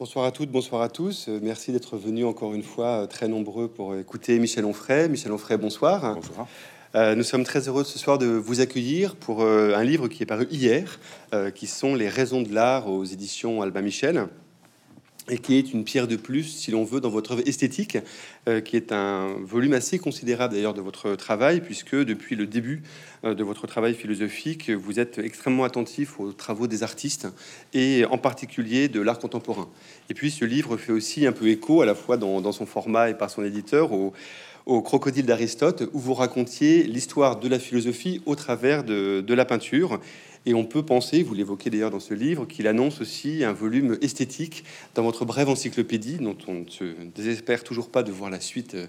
Bonsoir à toutes, bonsoir à tous. Euh, Merci d'être venus encore une fois euh, très nombreux pour écouter Michel Onfray. Michel Onfray, bonsoir. Bonsoir. Euh, nous sommes très heureux ce soir de vous accueillir pour euh, un livre qui est paru hier, euh, qui sont Les raisons de l'art aux éditions Albin Michel, et qui est une pierre de plus, si l'on veut, dans votre œuvre esthétique, euh, qui est un volume assez considérable d'ailleurs de votre travail, puisque depuis le début euh, de votre travail philosophique, vous êtes extrêmement attentif aux travaux des artistes, et en particulier de l'art contemporain. Et puis ce livre fait aussi un peu écho, à la fois dans, son format et par son éditeur, au, Crocodile d'Aristote, où vous racontiez l'histoire de la philosophie au travers de la peinture. Et on peut penser, vous l'évoquez d'ailleurs dans ce livre, qu'il annonce aussi un volume esthétique dans votre brève encyclopédie, dont on ne se désespère toujours pas de voir la suite euh,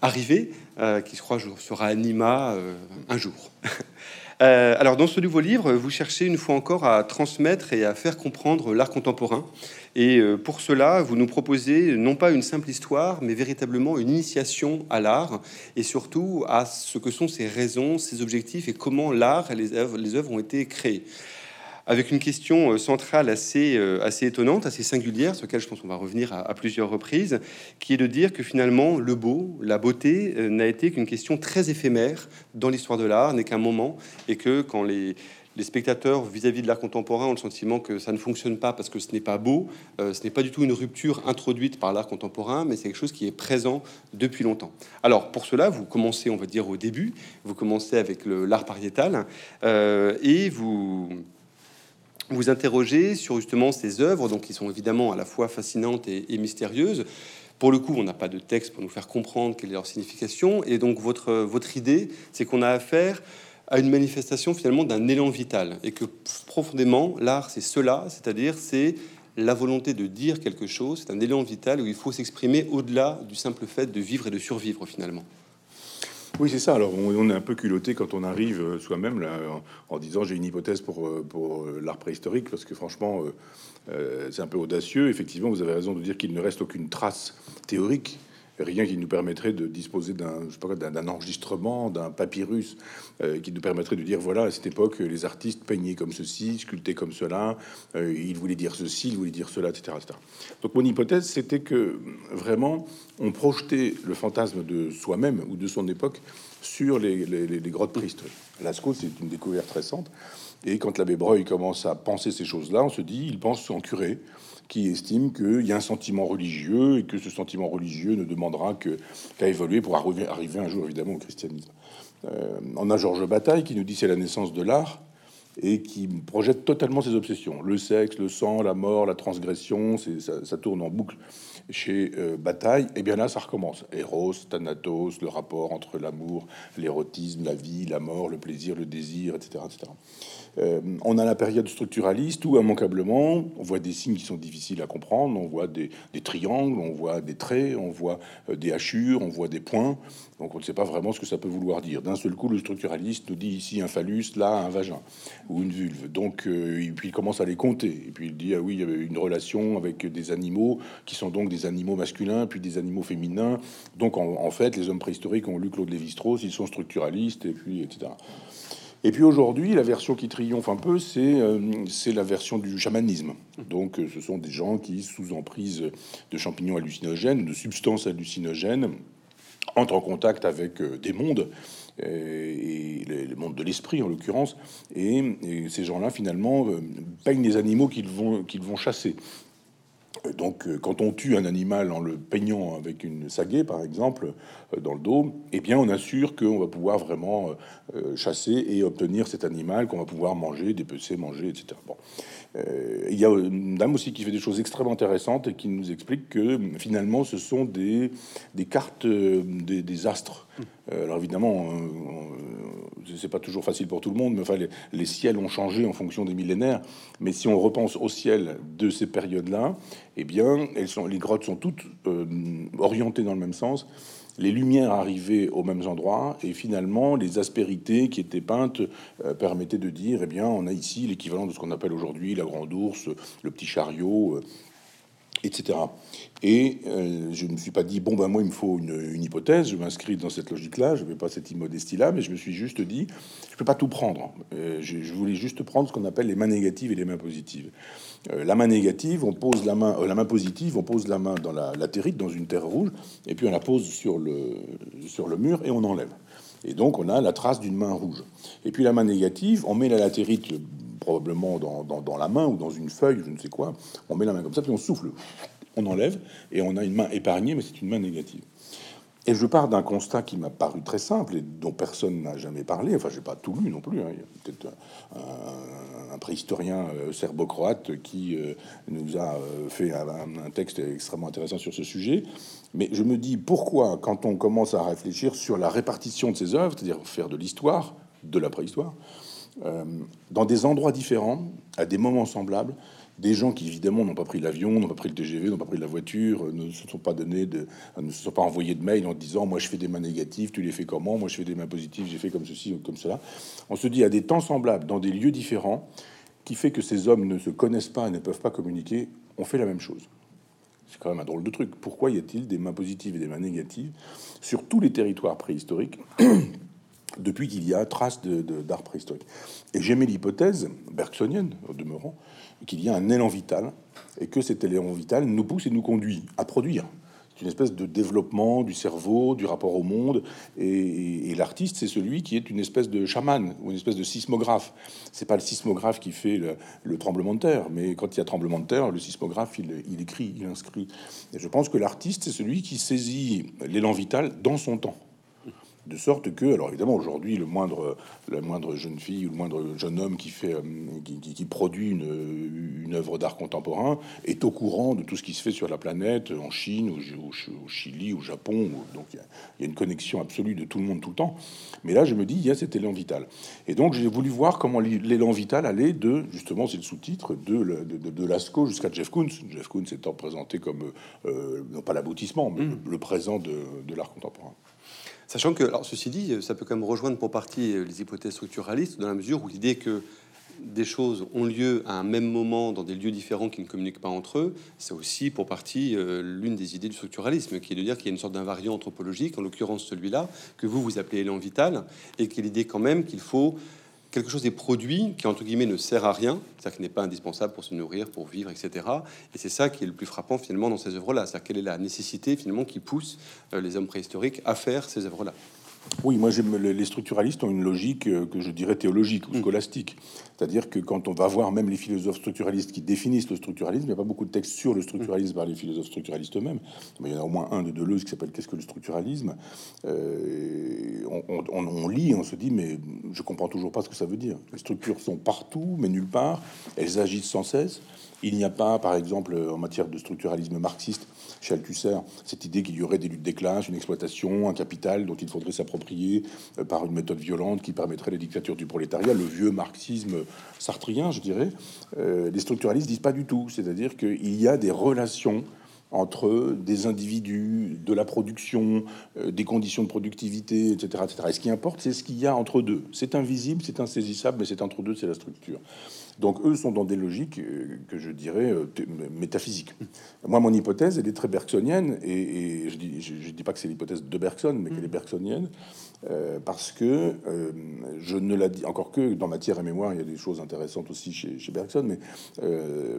arriver, euh, qui je crois sera Anima euh, un jour. Euh, alors, dans ce nouveau livre, vous cherchez une fois encore à transmettre et à faire comprendre l'art contemporain. Et euh, pour cela, vous nous proposez non pas une simple histoire, mais véritablement une initiation à l'art et surtout à ce que sont ses raisons, ses objectifs et comment l'art et les œuvres, les œuvres ont été créées avec une question euh, centrale assez, euh, assez étonnante, assez singulière, sur laquelle je pense qu'on va revenir à, plusieurs reprises, qui est de dire que finalement le beau, la beauté, euh, n'a été qu'une question très éphémère dans l'histoire de l'art, n'est qu'un moment, et que quand les, spectateurs vis-à-vis -vis de l'art contemporain ont le sentiment que ça ne fonctionne pas parce que ce n'est pas beau, ce n'est pas du tout une rupture introduite par l'art contemporain, mais c'est quelque chose qui est présent depuis longtemps. Alors pour cela, vous commencez, on va dire, au début, vous commencez avec l'art pariétal, et vous vous interroger sur justement ces œuvres, donc qui sont évidemment à la fois fascinantes et, et mystérieuses. Pour le coup, on n'a pas de texte pour nous faire comprendre quelle est leur signification, et donc votre, votre idée, c'est qu'on a affaire à une manifestation finalement d'un élan vital, et que profondément, l'art, c'est cela, c'est-à-dire c'est la volonté de dire quelque chose, c'est un élan vital où il faut s'exprimer au-delà du simple fait de vivre et de survivre finalement. Oui, c'est ça. Alors, on, est un peu culotté quand on arrive euh, soi-même en, disant j'ai une hypothèse pour, euh, euh, l'art préhistorique, parce que franchement, c'est un peu audacieux. Effectivement, vous avez raison de dire qu'il ne reste aucune trace théorique rien qui nous permettrait de disposer d'un enregistrement, d'un papyrus euh, qui nous permettrait de dire voilà à cette époque les artistes peignaient comme ceci, sculptaient comme cela, euh, ils voulaient dire ceci, ils voulaient dire cela, etc.. Donc mon hypothèse c'était que vraiment on projetait le fantasme de soi-même ou de son époque sur les grottes préhistoriques. Lascaux c'est une découverte récente. Et quand l'abbé Breuil commence à penser ces choses-là, on se dit il pense en curé qui estime qu'il y a un sentiment religieux et que ce sentiment religieux ne demandera qu'à évoluer pour arriver, un jour évidemment au christianisme. Euh, on a Georges Bataille qui nous dit c'est la naissance de l'art et qui projette totalement ses obsessions. Le sexe, le sang, la mort, la transgression, ça, tourne en boucle chez euh, Bataille. Et bien là, ça recommence. Eros, Thanatos, le rapport entre l'amour, l'érotisme, la vie, la mort, le plaisir, le désir, etc. Euh, on a la période structuraliste où, immanquablement, on voit des signes qui sont difficiles à comprendre. On voit des, triangles, on voit des traits, on voit euh, des hachures, on voit des points. Donc on ne sait pas vraiment ce que ça peut vouloir dire. D'un seul coup, le structuraliste nous dit ici un phallus, là un vagin ou une vulve. Donc euh, et puis il commence à les compter. Et puis il dit ah oui, il y avait une relation avec des animaux qui sont donc des animaux masculins, puis des animaux féminins. Donc en, en fait, les hommes préhistoriques ont lu Claude Lévi-Strauss, ils sont structuralistes et puis etc. Et puis aujourd'hui, la version qui triomphe un peu, c'est euh, la version du chamanisme. Donc euh, ce sont des gens qui, sous emprise de champignons hallucinogènes, de substances hallucinogènes, entrent en contact avec euh, des mondes, et les, mondes de l'esprit en l'occurrence, et, et, ces gens-là finalement peignent les animaux qu'ils vont, qu'ils vont chasser. Donc, euh, quand on tue un animal en le peignant avec une sagaie, par exemple, euh, dans le dos, eh bien, on assure qu'on va pouvoir vraiment euh, chasser et obtenir cet animal qu'on va pouvoir manger, dépecer, manger, etc. Bon. Euh, il y a une dame aussi qui fait des choses extrêmement intéressantes et qui nous explique que finalement, ce sont des, cartes des, des astres. Euh, alors évidemment, euh, c'est pas toujours facile pour tout le monde, mais enfin, les, les, ciels ont changé en fonction des millénaires. Mais si on repense au ciel de ces périodes-là, eh bien, elles sont, les grottes sont toutes euh, orientées dans le même sens les lumières arrivaient aux mêmes endroits et finalement les aspérités qui étaient peintes euh, permettaient de dire eh bien on a ici l'équivalent de ce qu'on appelle aujourd'hui la grande ours, le petit chariot. Etc. Et euh, je ne me suis pas dit, bon, ben moi, il me faut une, hypothèse, je m'inscris dans cette logique-là, je ne vais pas cette immodestie-là, mais je me suis juste dit, je ne peux pas tout prendre. Euh, je, voulais juste prendre ce qu'on appelle les mains négatives et les mains positives. Euh, la main négative, on pose la main, la main positive, on pose la main dans la latérite, dans une terre rouge, et puis on la pose sur le, sur le mur et on enlève. Et donc, on a la trace d'une main rouge. Et puis la main négative, on met la latérite probablement dans, la main ou dans une feuille, je ne sais quoi. On met la main comme ça, puis on souffle, on enlève, et on a une main épargnée, mais c'est une main négative. Et je pars d'un constat qui m'a paru très simple et dont personne n'a jamais parlé. Enfin, j'ai pas tout lu non plus. Hein. Il y a peut-être un, préhistorien euh, serbo-croate qui euh, nous a euh, fait un, texte extrêmement intéressant sur ce sujet. Mais je me dis pourquoi, quand on commence à réfléchir sur la répartition de ces œuvres, c'est-à-dire faire de l'histoire, de la préhistoire, dans des endroits différents, à des moments semblables, des gens qui évidemment n'ont pas pris l'avion, n'ont pas pris le TGV, n'ont pas pris la voiture, ne se sont pas donné de, ne se sont pas envoyés de mails en disant moi je fais des mains négatives, tu les fais comment, moi je fais des mains positives, j'ai fait comme ceci ou comme cela. On se dit à des temps semblables, dans des lieux différents, qui fait que ces hommes ne se connaissent pas et ne peuvent pas communiquer, on fait la même chose. C'est quand même un drôle de truc. Pourquoi y a-t-il des mains positives et des mains négatives sur tous les territoires préhistoriques depuis qu'il y a trace d'art préhistorique Et j'aimais l'hypothèse bergsonienne, au demeurant, qu'il y a un élan vital et que cet élan vital nous pousse et nous conduit à produire. C'est une espèce de développement du cerveau, du rapport au monde. Et, l'artiste, c'est celui qui est une espèce de chaman ou une espèce de sismographe. C'est pas le sismographe qui fait le, tremblement de terre, mais quand il y a tremblement de terre, le sismographe, il, il écrit, il inscrit. Et je pense que l'artiste, c'est celui qui saisit l'élan vital dans son temps de sorte que, alors évidemment, aujourd'hui, le moindre, la moindre jeune fille ou le moindre jeune homme qui fait, euh, qui, produit une, une œuvre d'art contemporain est au courant de tout ce qui se fait sur la planète, en Chine, au, Chili, au Japon. Donc il y, a une connexion absolue de tout le monde tout le temps. Mais là, je me dis, il y a cet élan vital. Et donc, j'ai voulu voir comment l'élan vital allait de, justement, c'est le sous-titre, de, de, de, Lascaux jusqu'à Jeff Koons. Jeff Koons étant présenté comme, euh, non pas l'aboutissement, mais mmh. le présent de l'art contemporain. Sachant que, alors ceci dit, ça peut quand même rejoindre pour partie euh, les hypothèses structuralistes, dans la mesure où l'idée que des choses ont lieu à un même moment dans des lieux différents qui ne communiquent pas entre eux, c'est aussi pour partie euh, l'une des idées du structuralisme, qui est de dire qu'il y a une sorte d'invariant anthropologique, en l'occurrence celui-là, que vous vous appelez élan vital, et qui est l'idée quand même qu'il faut quelque chose des produits qui, entre guillemets, ne sert à rien, c'est-à-dire qui n'est pas indispensable pour se nourrir, pour vivre, etc. Et c'est ça qui est le plus frappant, finalement, dans ces œuvres-là. C'est-à-dire quelle est la nécessité, finalement, qui pousse euh, les hommes préhistoriques à faire ces œuvres-là. Oui, moi j'aime les structuralistes ont une logique euh, que je dirais théologique ou mm. scolastique. C'est-à-dire que quand on va voir même les philosophes structuralistes qui définissent le structuralisme, il n'y a pas beaucoup de textes sur le structuralisme par les philosophes structuralistes eux-mêmes. Mais il y en a au moins un de Deleuze qui s'appelle Qu'est-ce que le structuralisme? Euh, on, lit, on se dit mais je comprends toujours pas ce que ça veut dire. Les structures sont partout, mais nulle part. Elles agissent sans cesse. Il n'y a pas, par exemple, en matière de structuralisme marxiste, chez cette idée qu'il y aurait des luttes des classes, une exploitation, un capital dont il faudrait s'approprier euh, par une méthode violente qui permettrait la dictature du prolétariat, le vieux marxisme sartrien, je dirais. Euh, les structuralistes disent pas du tout, c'est-à-dire qu'il y a des relations entre des individus, de la production, euh, des conditions de productivité, etc., etc. Et ce qui importe, c'est ce qu'il y a entre deux. C'est invisible, c'est insaisissable, mais c'est entre deux, c'est la structure. Donc eux sont dans des logiques euh, que je dirais euh, métaphysiques. Moi, mon hypothèse, elle est très bergsonienne, et, je dis, je, dis pas que c'est l'hypothèse de Bergson, mais qu'elle est bergsonienne, euh, parce que je ne la dis encore que dans matière et mémoire, il y a des choses intéressantes aussi chez, chez Bergson, mais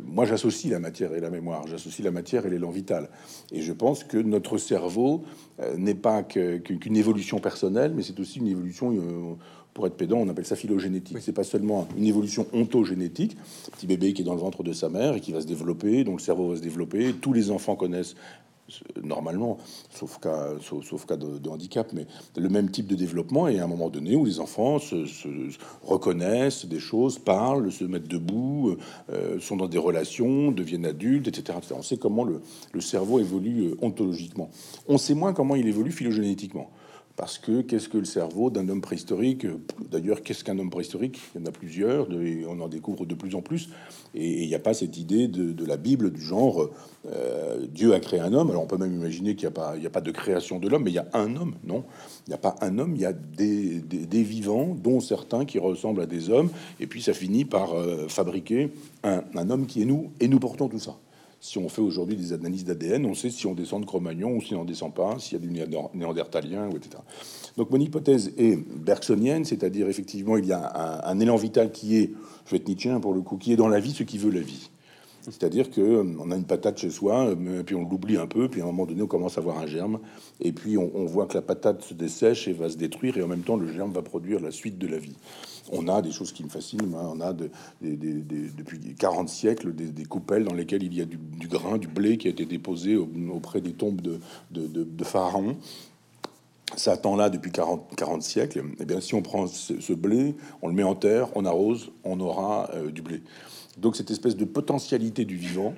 moi j'associe la matière et la mémoire, j'associe la matière et l'élan vital, et je pense que notre cerveau n'est pas qu'une évolution personnelle, mais c'est aussi une évolution pour être pédant, on appelle ça phylogénétique. C'est pas seulement une évolution ontogénétique, petit bébé qui est dans le ventre de sa mère et qui va se développer, dont le cerveau va se développer. Tous les enfants connaissent normalement, sauf cas, sauf, cas de, handicap, mais le même type de développement et à un moment donné où les enfants se, reconnaissent des choses, parlent, se mettent debout, euh, sont dans des relations, deviennent adultes, etc. On sait comment le, le cerveau évolue euh, ontologiquement. On sait moins comment il évolue phylogénétiquement. Parce que qu'est-ce que le cerveau d'un homme préhistorique D'ailleurs, qu'est-ce qu'un homme préhistorique? Il y en a plusieurs, on en découvre de plus en plus. Et il n'y a pas cette idée de, la Bible du genre euh, Dieu a créé un homme. Alors on peut même imaginer qu'il n'y a, pas, de création de l'homme, mais il y a un homme. Non, il n'y a pas un homme, il y a des, vivants, dont certains qui ressemblent à des hommes. Et puis ça finit par euh, fabriquer un homme qui est nous, et nous portons tout ça. Si on fait aujourd'hui des analyses d'ADN, on sait si on descend de Cro-Magnon ou si on n'en descend pas, s'il y a du néandertalien, etc. Donc mon hypothèse est bergsonienne, c'est-à-dire effectivement il y a un, élan vital qui est, je vais être Nietzschean pour le coup, qui est dans la vie ce qui veut la vie. C'est-à-dire que euh, on a une patate chez soi, euh, puis on l'oublie un peu, puis à un moment donné, on commence à voir un germe, et puis on, voit que la patate se dessèche et va se détruire, et en même temps, le germe va produire la suite de la vie. On a des choses qui me fascinent. On a depuis 40 siècles des, coupelles dans lesquelles il y a du, grain, du blé qui a été déposé auprès des tombes de, de pharaons ça attend là depuis 40, 40 siècles. Et eh bien, si on prend ce, blé, on le met en terre, on arrose, on aura euh, du blé. Donc cette espèce de potentialité du vivant,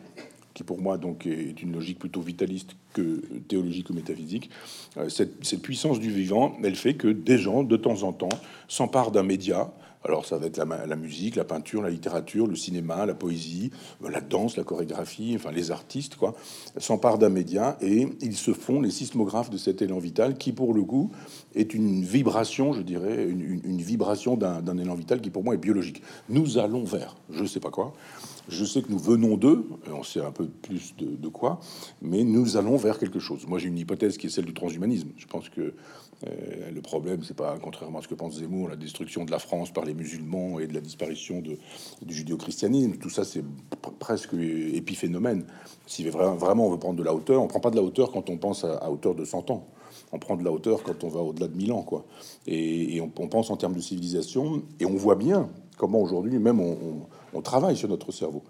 qui pour moi donc est une logique plutôt vitaliste que théologique ou métaphysique, euh, cette, cette, puissance du vivant, elle fait que des gens, de temps en temps, s'emparent d'un média, alors ça va être la, musique, la peinture, la littérature, le cinéma, la poésie, euh, la danse, la chorégraphie, enfin les artistes, quoi, s'emparent d'un média et ils se font les sismographes de cet élan vital qui, pour le coup, est une vibration, je dirais, une, vibration d'un élan vital qui, pour moi, est biologique. Nous allons vers, je ne sais pas quoi. Je sais que nous venons d'eux, on sait un peu plus de, quoi, mais nous allons vers quelque chose. Moi, j'ai une hypothèse qui est celle du transhumanisme. Je pense que euh, le problème, c'est pas, contrairement à ce que pense Zemmour, la destruction de la France par les musulmans et de la disparition du judéo-christianisme. Tout ça, c'est presque épiphénomène. Si vraiment on veut prendre de la hauteur, on prend pas de la hauteur quand on pense à, hauteur de 100 ans. On prend de la hauteur quand on va au-delà de 1000 ans, quoi. Et, on, pense en termes de civilisation, et on voit bien comment aujourd'hui, même on travaille sur notre cerveau.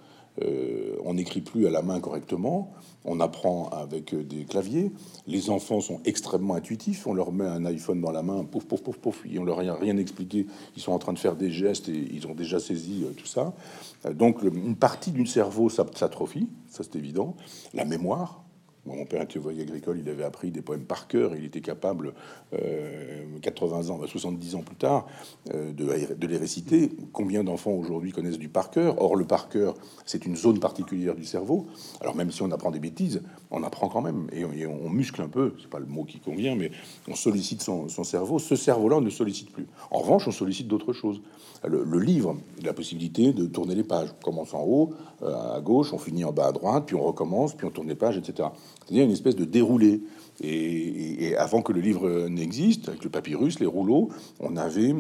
Euh, on n'écrit plus à la main correctement, on apprend avec euh, des claviers. Les enfants sont extrêmement intuitifs. On leur met un iPhone dans la main, pouf, pouf, pouf, pouf, et on leur a rien expliqué. Ils sont en train de faire des gestes et ils ont déjà saisi euh, tout ça. donc, une partie du cerveau s'atrophie, ça c'est évident. La mémoire, mon père était voyage agricole, il avait appris des poèmes par cœur, il était capable, 80 euh, ans, 70 ans plus tard, euh, de, les réciter. Combien d'enfants aujourd'hui connaissent du par cœur? Or, le par cœur, c'est une zone particulière du cerveau. Alors, même si on apprend des bêtises, on apprend quand même et on, muscle un peu, c'est pas le mot qui convient, mais on sollicite son, cerveau. Ce cerveau-là, on ne sollicite plus. En revanche, on sollicite d'autres choses. Le, livre, la possibilité de tourner les pages. On commence en haut, euh, à gauche, on finit en bas à droite, puis on recommence, puis on tourne les pages, etc. C'est-à-dire une espèce de déroulé. Et, avant que le livre n'existe, avec le papyrus, les rouleaux, on avait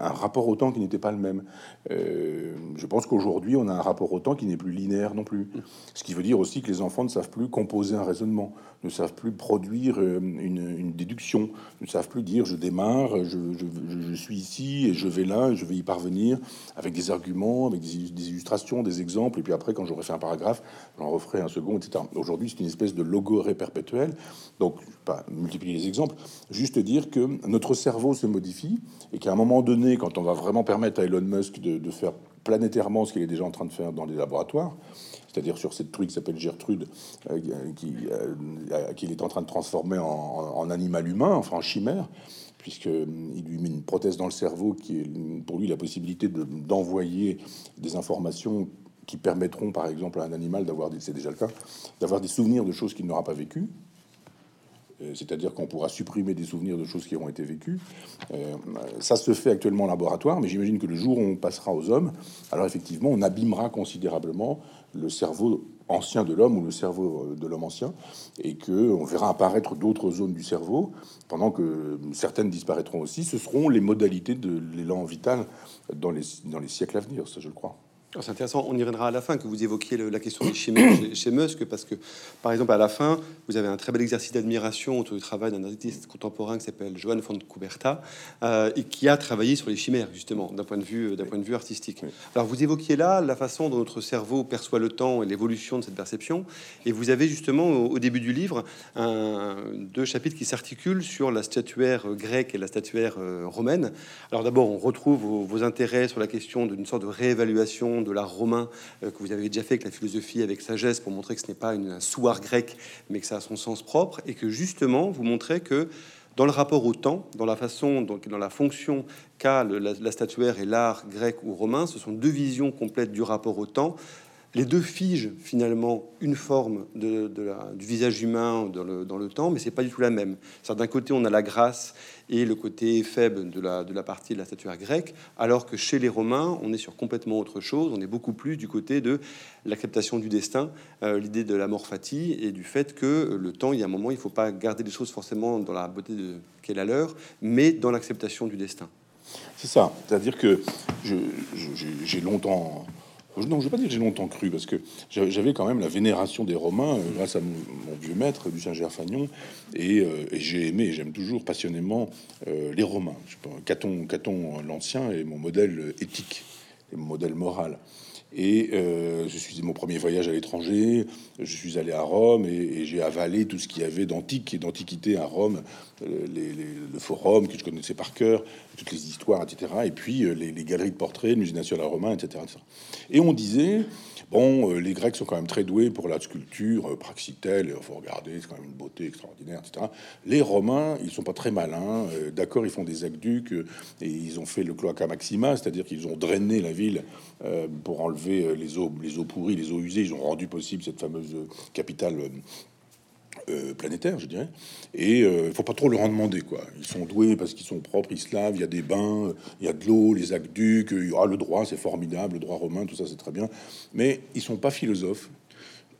un rapport au temps qui n'était pas le même. Euh, je pense qu'aujourd'hui, on a un rapport au temps qui n'est plus linéaire non plus. Ce qui veut dire aussi que les enfants ne savent plus composer un raisonnement, ne savent plus produire euh, une, déduction, ne savent plus dire je démarre, je, suis ici et je vais là, je vais y parvenir avec des arguments, avec des, illustrations, des exemples, et puis après, quand j'aurai fait un paragraphe, j'en referai un second, etc. Aujourd'hui, c'est une espèce de logorée perpétuelle. Donc, pas multiplier les exemples, juste dire que notre cerveau se modifie et qu'à un moment donné, quand on va vraiment permettre à Elon Musk de, faire planétairement ce qu'il est déjà en train de faire dans les laboratoires, c'est-à-dire sur cette truc qui s'appelle Gertrude, euh, qui euh, qu'il est en train de transformer en, animal humain, enfin en chimère, puisqu'il lui met une prothèse dans le cerveau qui est pour lui la possibilité d'envoyer des informations qui permettront, par exemple, à un animal d'avoir, c'est déjà le cas, d'avoir des souvenirs de choses qu'il n'aura pas vécues. Euh, c'est-à-dire qu'on pourra supprimer des souvenirs de choses qui auront été vécues. Euh, ça se fait actuellement en laboratoire, mais j'imagine que le jour où on passera aux hommes, alors effectivement, on abîmera considérablement le cerveau ancien de l'homme ou le cerveau de l'homme ancien, et que on verra apparaître d'autres zones du cerveau, pendant que certaines disparaîtront aussi. Ce seront les modalités de l'élan vital dans les, dans les siècles à venir, ça je le crois. C'est intéressant, on y reviendra à la fin que vous évoquiez la question des chimères chez, Musk, parce que, par exemple, à la fin, vous avez un très bel exercice d'admiration autour du travail d'un artiste contemporain qui s'appelle Johan von Kuberta, euh, et qui a travaillé sur les chimères, justement, d'un point, de vue, d'un point de vue artistique. Alors, vous évoquiez là la façon dont notre cerveau perçoit le temps et l'évolution de cette perception, et vous avez justement, au, début du livre, un, deux chapitres qui s'articulent sur la statuaire grecque et la statuaire euh, romaine. Alors, d'abord, on retrouve vos, vos intérêts sur la question d'une sorte de réévaluation de l'art romain euh, que vous avez déjà fait avec la philosophie avec sagesse pour montrer que ce n'est pas une, un sous-art grec, mais que ça a son sens propre, et que justement vous montrez que dans le rapport au temps, dans la façon, donc dans la fonction qu'a la, statuaire et l'art grec ou romain, ce sont deux visions complètes du rapport au temps. Les deux figent finalement une forme du visage humain dans le, temps, mais c'est pas du tout la même. D'un côté, on a la grâce et le côté faible de la, partie de la statuaire grecque, alors que chez les Romains, on est sur complètement autre chose. On est beaucoup plus du côté de l'acceptation du destin, euh, l'idée de la mort fati et du fait que le temps, il y a un moment, il faut pas garder les choses forcément dans la beauté qu'est la leur, mais dans l'acceptation du destin. C'est ça, c'est-à-dire que j'ai longtemps non, je ne vais pas dire que j'ai longtemps cru, parce que j'avais quand même la vénération des Romains euh, grâce à mon, vieux maître, Lucien Gerfagnon, et, euh, et j'ai aimé, j'aime toujours passionnément euh, les Romains. Caton, Caton l'Ancien est mon modèle éthique, et mon modèle moral. Et euh, je suis mon premier voyage à l'étranger. Je suis allé à Rome et, j'ai avalé tout ce qu'il y avait d'antique et d'antiquité à Rome, euh, le forum que je connaissais par cœur, toutes les histoires, etc. Et puis euh, les, galeries de portraits, le musée national romain, etc., etc. Et on disait Bon, euh, les Grecs sont quand même très doués pour la sculpture, euh, Praxitèle, il faut regarder, c'est quand même une beauté extraordinaire, etc. Les Romains, ils sont pas très malins. Euh, d'accord, ils font des aqueducs et ils ont fait le cloaca maxima, c'est-à-dire qu'ils ont drainé la ville pour enlever les eaux, les eaux pourries, les eaux usées. Ils ont rendu possible cette fameuse capitale euh, planétaire, je dirais. Et il euh, faut pas trop leur en demander, quoi. Ils sont doués parce qu'ils sont propres, ils se lavent, il y a des bains, il y a de l'eau, les aqueducs, ah, le droit, c'est formidable, le droit romain, tout ça, c'est très bien. Mais ils sont pas philosophes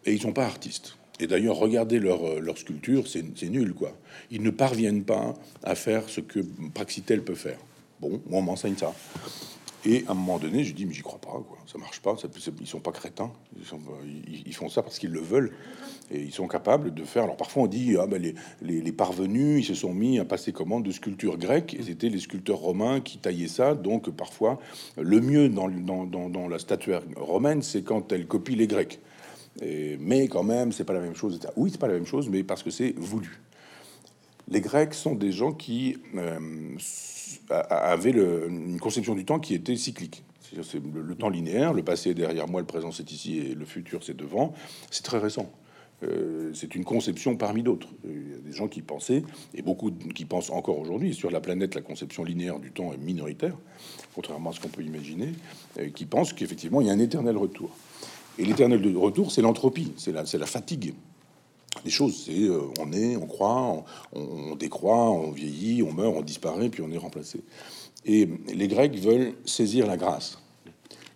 et ils sont pas artistes. Et d'ailleurs, regardez leur, euh, sculpture, c'est nul, quoi. Ils ne parviennent pas à faire ce que Praxitèle peut faire. Bon, moi, on m'enseigne ça. Et à un moment donné, je dis, mais j'y crois pas, quoi. Ça marche pas. Ça, ils sont pas crétins. Ils, font ça parce qu'ils le veulent. Et ils sont capables de faire. Alors parfois, on dit, ah ben les, parvenus, ils se sont mis à passer commande de sculptures grecques. Et c'était les sculpteurs romains qui taillaient ça. Donc parfois, le mieux dans, dans, dans, la statuaire romaine, c'est quand elle copie les Grecs. Et, mais quand même, c'est pas la même chose. Oui, c'est pas la même chose, mais parce que c'est voulu. Les Grecs sont des gens qui euh, avait une conception du temps qui était cyclique. C'est le, temps linéaire, le passé est derrière moi, le présent c'est ici et le futur c'est devant. C'est très récent. Euh, c'est une conception parmi d'autres. Il y a des gens qui pensaient, et beaucoup qui pensent encore aujourd'hui, sur la planète, la conception linéaire du temps est minoritaire, contrairement à ce qu'on peut imaginer, qui pensent qu'effectivement il y a un éternel retour. Et l'éternel retour, c'est l'entropie, c'est la, fatigue les choses. C'est euh, on est, on croit, on, décroît, on vieillit, on meurt, on disparaît, puis on est remplacé. Et les Grecs veulent saisir la grâce.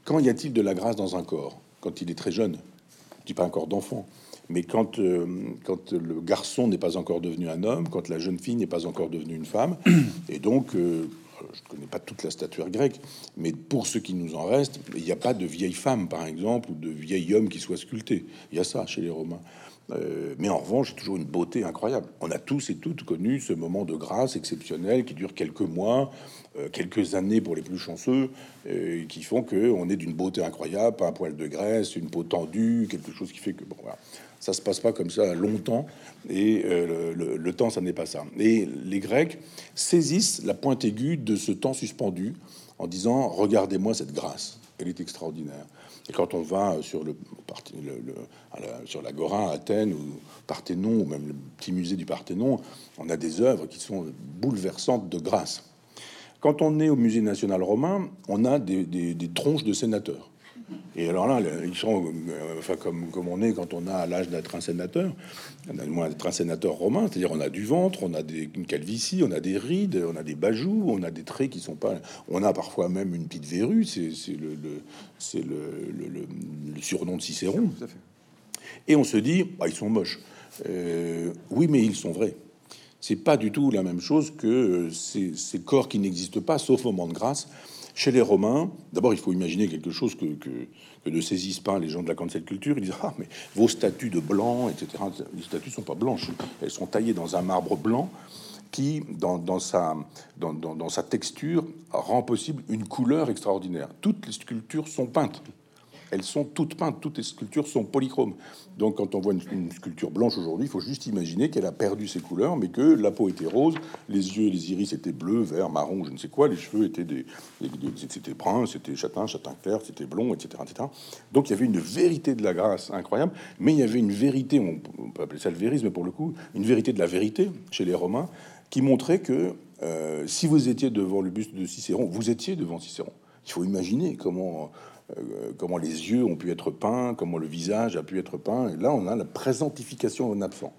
Quand y a-t-il de la grâce dans un corps? Quand il est très jeune. Je dis pas un corps d'enfant, mais quand, euh, quand le garçon n'est pas encore devenu un homme, quand la jeune fille n'est pas encore devenue une femme, et donc euh, je ne connais pas toute la statuaire grecque, mais pour ce qui nous en reste, il n'y a pas de vieille femme, par exemple, ou de vieil homme qui soit sculpté. Il y a ça chez les Romains. Euh, mais en revanche, toujours une beauté incroyable. On a tous et toutes connu ce moment de grâce exceptionnel qui dure quelques mois, euh, quelques années pour les plus chanceux, euh, qui font que on est d'une beauté incroyable, un poil de graisse, une peau tendue, quelque chose qui fait que ça se passe pas comme ça longtemps. Et le, le, temps, ça n'est pas ça. Et les Grecs saisissent la pointe aiguë de ce temps suspendu en disant regardez-moi cette grâce, elle est extraordinaire. Et quand on va sur le, le, la, sur l'Agora à Athènes ou Parthénon ou même le petit musée du Parthénon, on a des œuvres qui sont bouleversantes de grâce. Quand on est au musée national romain, on a des tronches de sénateurs. Et alors là, ils sont, euh, enfin, comme, comme on est quand on a l'âge d'être un sénateur, moins d'être un sénateur romain, c'est-à-dire on a du ventre, on a des, une calvitie, on a des rides, on a des bajoux, on a des traits qui sont pas. On a parfois même une petite verrue, c'est le, c'est le, le, surnom de Cicéron. Et on se dit, bah, ils sont moches. Euh, oui, mais ils sont vrais. C'est pas du tout la même chose que euh, ces, ces corps qui n'existent pas, sauf au moment de grâce. Chez les Romains, d'abord, il faut imaginer quelque chose que, ne saisissent pas les gens de la cancel culture. Ils disent Ah, mais vos statues de blanc, etc. Les statues sont pas blanches, elles sont taillées dans un marbre blanc qui, dans sa texture, rend possible une couleur extraordinaire. Toutes les sculptures sont peintes elles sont toutes peintes, toutes les sculptures sont polychromes. Donc quand on voit une, sculpture blanche aujourd'hui, il faut juste imaginer qu'elle a perdu ses couleurs, mais que la peau était rose, les yeux, les iris étaient bleus, verts, marron, je ne sais quoi, les cheveux étaient des, c'était brun, c'était châtain, châtain clair, c'était blond, etc., etc. Donc il y avait une vérité de la grâce incroyable, mais il y avait une vérité, on peut appeler ça le vérisme pour le coup, une vérité de la vérité chez les Romains, qui montrait que euh, si vous étiez devant le buste de Cicéron, vous étiez devant Cicéron. Il faut imaginer comment comment les yeux ont pu être peints, comment le visage a pu être peint. Là, on a la présentification en absent.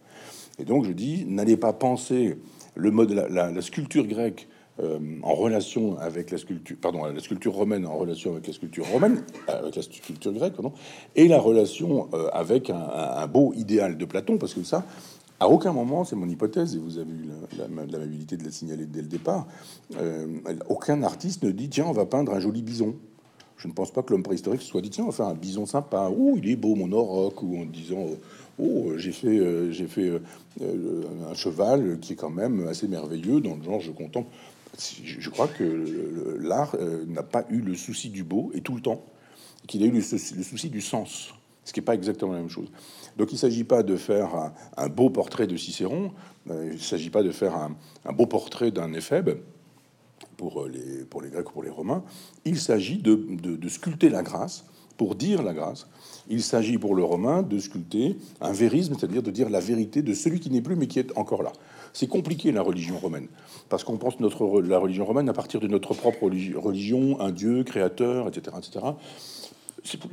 Et donc, je dis, n'allez pas penser le mode, la, sculpture grecque euh, en relation avec la sculpture, pardon, la sculpture romaine en relation avec la sculpture romaine, euh, avec la sculpture grecque, pardon, et la relation euh, avec un, beau idéal de Platon, parce que ça, à aucun moment, c'est mon hypothèse, et vous avez eu l'amabilité de la signaler dès le départ, aucun artiste ne dit tiens, on va peindre un joli bison. Je ne pense pas que l'homme préhistorique soit dit tiens, on va faire un bison sympa. Oh, il est beau mon auroch, ou en disant oh, j'ai fait, j'ai fait un cheval qui est quand même assez merveilleux dans le genre je contemple je crois que l'art euh, n'a pas eu le souci du beau et tout le temps, qu'il a eu le souci, du sens, ce qui n'est pas exactement la même chose. Donc il ne s'agit pas de faire un, beau portrait de Cicéron, euh, il ne s'agit pas de faire un, beau portrait d'un éphèbe pour les, pour les Grecs ou pour les Romains, il s'agit de, de, sculpter la grâce pour dire la grâce. Il s'agit pour le Romain de sculpter un vérisme, c'est-à-dire de dire la vérité de celui qui n'est plus mais qui est encore là. C'est compliqué la religion romaine, parce qu'on pense notre la religion romaine à partir de notre propre religion, un dieu créateur, etc., etc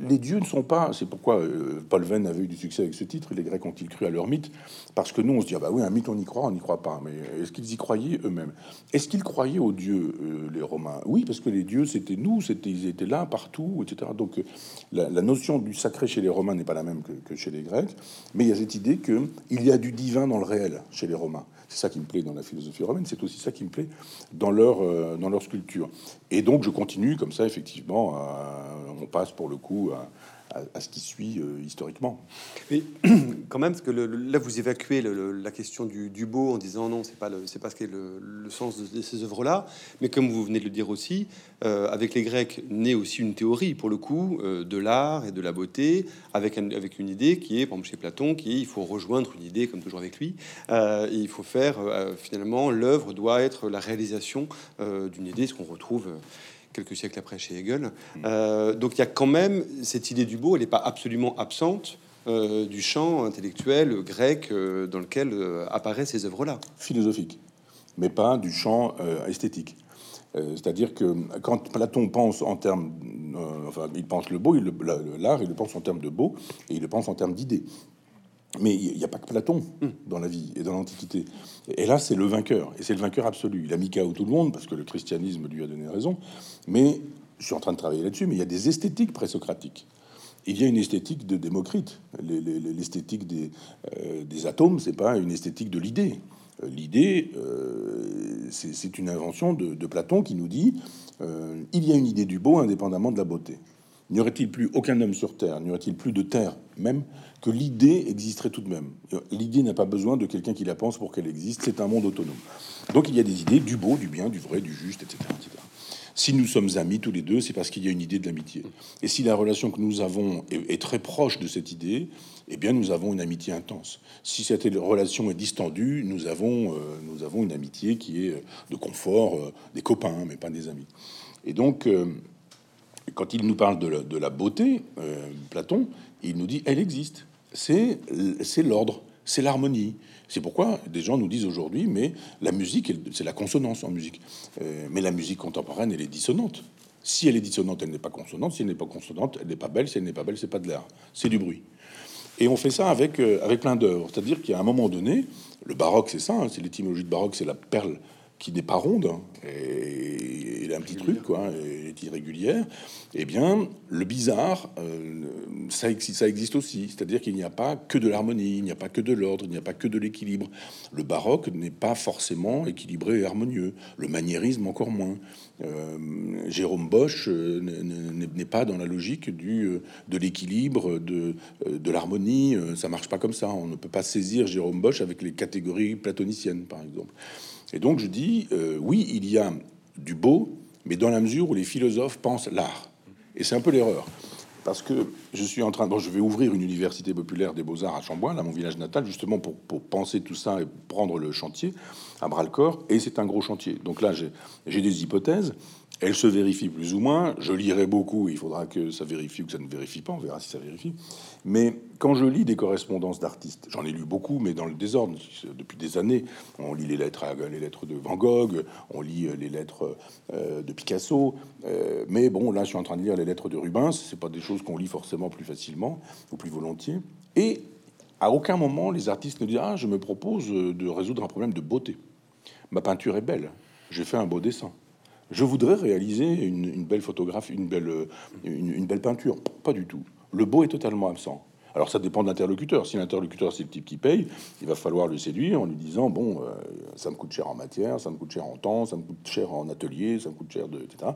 les dieux ne sont pas. C'est pourquoi euh, Paul Venn avait eu du succès avec ce titre. Les Grecs ont-ils cru à leur mythe? Parce que nous, on se dit ah bah oui, un mythe, on y croit, on n'y croit pas. Mais est-ce qu'ils y croyaient eux-mêmes? Est-ce qu'ils croyaient aux dieux, euh, les Romains? Oui, parce que les dieux, c'était nous, c'était ils étaient là partout, etc. Donc euh, la, notion du sacré chez les Romains n'est pas la même que, chez les Grecs. Mais il y a cette idée que il y a du divin dans le réel chez les Romains. C'est ça qui me plaît dans la philosophie romaine. C'est aussi ça qui me plaît dans leur dans leur sculpture. Et donc je continue comme ça, effectivement. on passe pour le coup à, ce qui suit euh, historiquement. Mais quand même, parce que là, vous évacuez la question du, beau en disant non, c'est pas c'est pas ce qui est le, sens de, ces œuvres-là. Mais comme vous venez de le dire aussi, euh, avec les Grecs naît aussi une théorie pour le coup euh, de l'art et de la beauté, avec avec une idée qui est, par exemple chez Platon, qui il faut rejoindre une idée comme toujours avec lui. il faut faire finalement l'œuvre doit être la réalisation d'une idée, ce qu'on retrouve quelques siècles après chez Hegel. Mm. Euh, donc il y a quand même cette idée du beau, elle n'est pas absolument absente euh, du champ intellectuel grec euh, dans lequel apparaissent ces œuvres-là. Philosophique, mais pas du champ esthétique. C'est-à-dire que quand Platon pense en termes, enfin, il pense le beau, l'art, il le pense en termes de beau, et il le pense en termes d'idées. Mais il n'y a pas que Platon dans la vie et dans l'Antiquité. Et là, c'est le vainqueur, et c'est le vainqueur absolu. Il a mis tout le monde parce que le christianisme lui a donné raison. Mais je suis en train de travailler là-dessus. Mais il y a des esthétiques présocratiques. Il y a une esthétique de Démocrite. L'esthétique des, euh, des atomes, pas une esthétique de l'idée. Euh, l'idée, euh, c'est une invention de, de, Platon qui nous dit il y a une idée du beau indépendamment de la beauté. N'y aurait-il plus aucun homme sur Terre, n'y aurait-il plus de Terre même, que l'idée existerait tout de même? L'idée n'a pas besoin de quelqu'un qui la pense pour qu'elle existe, c'est un monde autonome. Donc il y a des idées du beau, du bien, du vrai, du juste, etc. Si nous sommes amis tous les deux, c'est parce qu'il y a une idée de l'amitié. Et si la relation que nous avons est, très proche de cette idée, eh bien nous avons une amitié intense. Si cette relation est distendue, nous avons, euh, nous avons une amitié qui est de confort, euh, des copains, mais pas des amis. Et donc, euh, quand il nous parle de la, beauté, euh, Platon, il nous dit elle existe. C'est l'ordre, c'est l'harmonie. C'est pourquoi des gens nous disent aujourd'hui, mais la musique, c'est la consonance en musique. Euh, mais la musique contemporaine, elle est dissonante. Si elle est dissonante, elle n'est pas consonante. Si elle n'est pas consonante, elle n'est pas belle. Si elle n'est pas belle, c'est pas de l'air, c'est du bruit. Et on fait ça avec, euh, avec plein d'œuvres. C'est-à-dire qu'à un moment donné, le baroque, c'est ça, hein, c'est l'étymologie de baroque, c'est la perle qui n'est pas ronde, hein, et il a un petit truc, quoi, elle est irrégulière, eh bien, le bizarre, euh, ça, ça existe aussi. C'est-à-dire qu'il n'y a pas que de l'harmonie, il n'y a pas que de l'ordre, il n'y a pas que de l'équilibre. Le baroque n'est pas forcément équilibré et harmonieux. Le maniérisme, encore moins. Euh, Jérôme Bosch euh, n'est pas dans la logique du, de l'équilibre, de, de l'harmonie. Ça marche pas comme ça. On ne peut pas saisir Jérôme Bosch avec les catégories platoniciennes, par exemple. Et donc je dis, euh, oui, il y a du beau, mais dans la mesure où les philosophes pensent l'art. Et c'est un peu l'erreur. Parce que je suis en train, je vais ouvrir une université populaire des beaux-arts à Chambois, là, mon village natal, justement pour, pour, penser tout ça et prendre le chantier à bras le corps. Et c'est un gros chantier. Donc là, j'ai des hypothèses Elle se vérifie plus ou moins. Je lirai beaucoup. Il faudra que ça vérifie ou que ça ne vérifie pas. On verra si ça vérifie. Mais quand je lis des correspondances d'artistes, j'en ai lu beaucoup, mais dans le désordre depuis des années. On lit les lettres, les lettres de Van Gogh, on lit les lettres euh, de Picasso. Euh, mais bon, là, je suis en train de lire les lettres de Rubens. C'est pas des choses qu'on lit forcément plus facilement ou plus volontiers. Et à aucun moment, les artistes ne disent Ah, je me propose de résoudre un problème de beauté. Ma peinture est belle. J'ai fait un beau dessin. Je voudrais réaliser une, belle photographie, une belle, une, belle peinture. Pas du tout. Le beau est totalement absent. Alors ça dépend de l'interlocuteur. Si l'interlocuteur c'est le type qui paye, il va falloir le séduire en lui disant bon, euh, ça me coûte cher en matière, ça me coûte cher en temps, ça me coûte cher en atelier, ça me coûte cher de etc.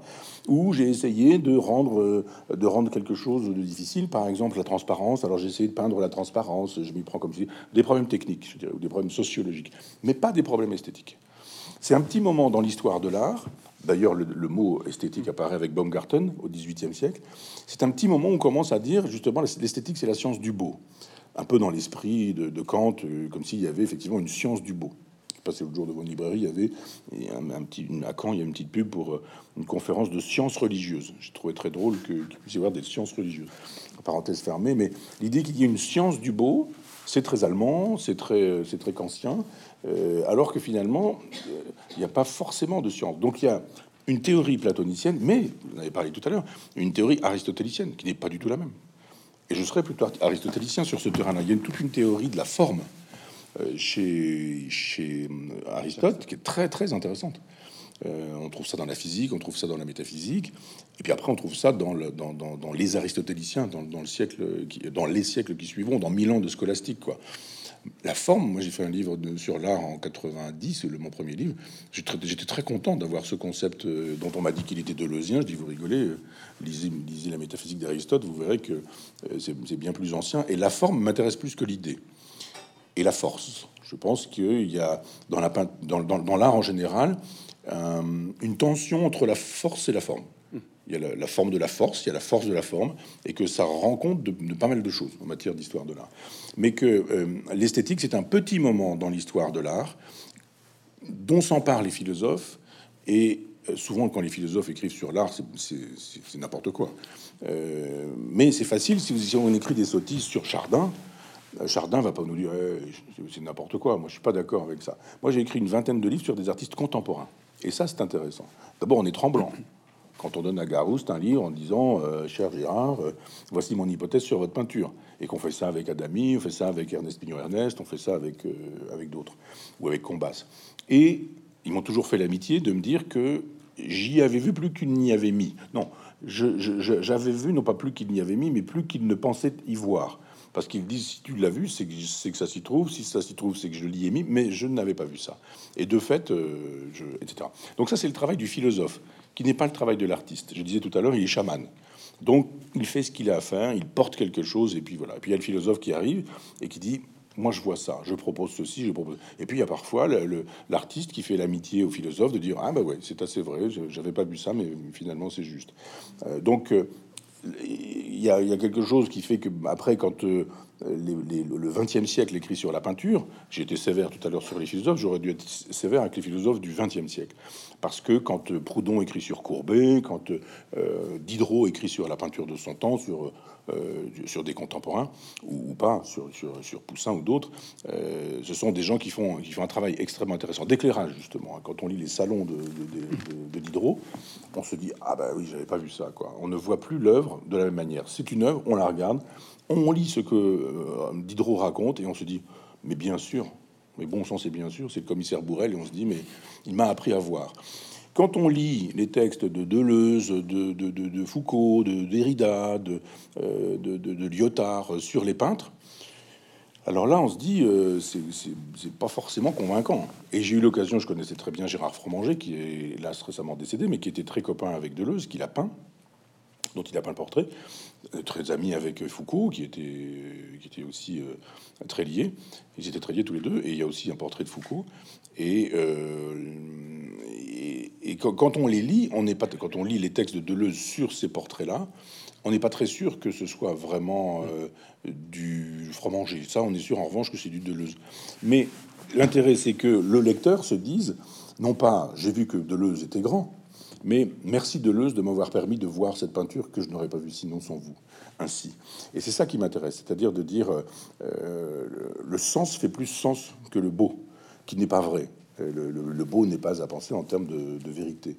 Ou j'ai essayé de rendre euh, de rendre quelque chose de difficile, par exemple la transparence. Alors j'ai essayé de peindre la transparence. Je m'y prends comme si des problèmes techniques, je dirais, ou des problèmes sociologiques, mais pas des problèmes esthétiques. C'est un petit moment dans l'histoire de l'art D'ailleurs, le, mot esthétique apparaît avec Baumgarten au XVIIIe siècle. C'est un petit moment où on commence à dire justement l'esthétique, c'est la science du beau. Un peu dans l'esprit de, Kant, euh, comme s'il y avait effectivement une science du beau. Passé l'autre jour devant une librairie, il y avait un, petit à Caen, il y a une petite pub pour euh, une conférence de sciences religieuses. J'ai trouvé très drôle qu'il puisse y avoir des sciences religieuses. Parenthèse fermée, mais l'idée qu'il y ait une science du beau, c'est très allemand, c'est très, c'est très kantien, euh, alors que finalement, il n'y a pas forcément de science. Donc il y a une théorie platonicienne, mais, vous en avez parlé tout à l'heure, une théorie aristotélicienne, qui n'est pas du tout la même. Et je serais plutôt aristotélicien sur ce terrain-là. Il y a toute une théorie de la forme euh, chez, euh, Aristote qui est très très intéressante. on trouve ça dans la physique, on trouve ça dans la métaphysique, et puis après on trouve ça dans, le, dans, dans, dans les aristotéliciens, dans, dans, le siècle, qui, dans les siècles qui suivront, dans mille ans de scolastique, quoi la forme, moi j'ai fait un livre sur l'art en 90, le, mon premier livre. J'étais très content d'avoir ce concept euh, dont on m'a dit qu'il était deleuzien. Je dis, vous rigolez, euh, lisez, la métaphysique d'Aristote, vous verrez que euh, c'est bien plus ancien. Et la forme m'intéresse plus que l'idée. Et la force. Je pense qu'il y a dans l'art dans, en général une tension entre la force et la forme il y a la, forme de la force, il y a la force de la forme, et que ça rend compte de, pas mal de choses en matière d'histoire de l'art. Mais que euh, l'esthétique, c'est un petit moment dans l'histoire de l'art dont s'emparent les philosophes, et euh, souvent quand les philosophes écrivent sur l'art, c'est n'importe quoi. Euh, mais c'est facile si, vous, si on écrit des sottises sur Chardin. Chardin va pas nous dire eh, c'est n'importe quoi. Moi, je suis pas d'accord avec ça. Moi, j'ai écrit une vingtaine de livres sur des artistes contemporains, et ça, c'est intéressant. D'abord, on est tremblant quand on donne à Garouste un livre en disant euh, Cher Gérard, euh, voici mon hypothèse sur votre peinture. Et qu'on fait ça avec Adami, on fait ça avec Ernest Pignon-Ernest, on fait ça avec, euh, avec d'autres, ou avec Combas. Et ils m'ont toujours fait l'amitié de me dire que j'y avais vu plus qu'il n'y avait mis. Non, j'avais vu non pas plus qu'il n'y avait mis, mais plus qu'il ne pensait y voir. Parce qu'ils disent si tu l'as vu, c'est que, que ça s'y trouve. Si ça s'y trouve, c'est que je l'y ai mis, mais je n'avais pas vu ça. Et de fait, je, etc. Donc ça, c'est le travail du philosophe qui n'est pas le travail de l'artiste. Je disais tout à l'heure, il est chaman. Donc, il fait ce qu'il a à faire, il porte quelque chose, et puis voilà. Et puis il y a le philosophe qui arrive et qui dit Moi, je vois ça, je propose ceci, je propose. Et puis il y a parfois l'artiste qui fait l'amitié au philosophe de dire Ah, bah ouais, c'est assez vrai, j'avais pas vu ça, mais finalement, c'est juste. Euh, donc, euh, il y, a, quelque chose qui fait que, après, quand euh, le XXe siècle écrit sur la peinture, j'ai été sévère tout à l'heure sur les philosophes, j'aurais dû être sévère avec les philosophes du XXe siècle. Parce que quand euh, Proudhon écrit sur Courbet, quand euh, Diderot écrit sur la peinture de son temps, sur, euh, sur des contemporains, ou, pas, sur, sur, Poussin ou d'autres, ce sont des gens qui font, qui font un travail extrêmement intéressant, d'éclairage justement. Quand on lit les salons de, de, Diderot, on se dit Ah bah oui, j'avais pas vu ça. Quoi. On ne voit plus l'œuvre de la même manière. C'est une œuvre, on la regarde, on lit ce que Diderot raconte et on se dit Mais bien sûr, mais bon sang, c'est bien sûr, c'est le commissaire Bourrel, et on se dit, mais il m'a appris à voir. Quand on lit les textes de Deleuze, de, Foucault, de Derrida, de, euh, de, Lyotard sur les peintres, alors là, on se dit, euh, c'est pas forcément convaincant. Et j'ai eu l'occasion, je connaissais très bien Gérard Fromanger, qui est là récemment décédé, mais qui était très copain avec Deleuze, qui l'a peint, dont il a peint le portrait, euh, très ami avec Foucault, qui était, qui était aussi euh, très lié. Ils étaient très liés tous les deux. Et il y a aussi un portrait de Foucault. Et, euh, quand, on les lit, on n'est pas quand on lit les textes de Deleuze sur ces portraits-là, on n'est pas très sûr que ce soit vraiment du fromager. Ça, on est sûr en revanche que c'est du Deleuze. Mais l'intérêt, c'est que le lecteur se dise non pas j'ai vu que Deleuze était grand, Mais merci Deleuze de m'avoir permis de voir cette peinture que je n'aurais pas vue sinon sans vous. Ainsi. Et c'est ça qui m'intéresse, c'est-à-dire de dire euh, le sens fait plus sens que le beau, qui n'est pas vrai. Le, le, beau n'est pas à penser en termes de, vérité.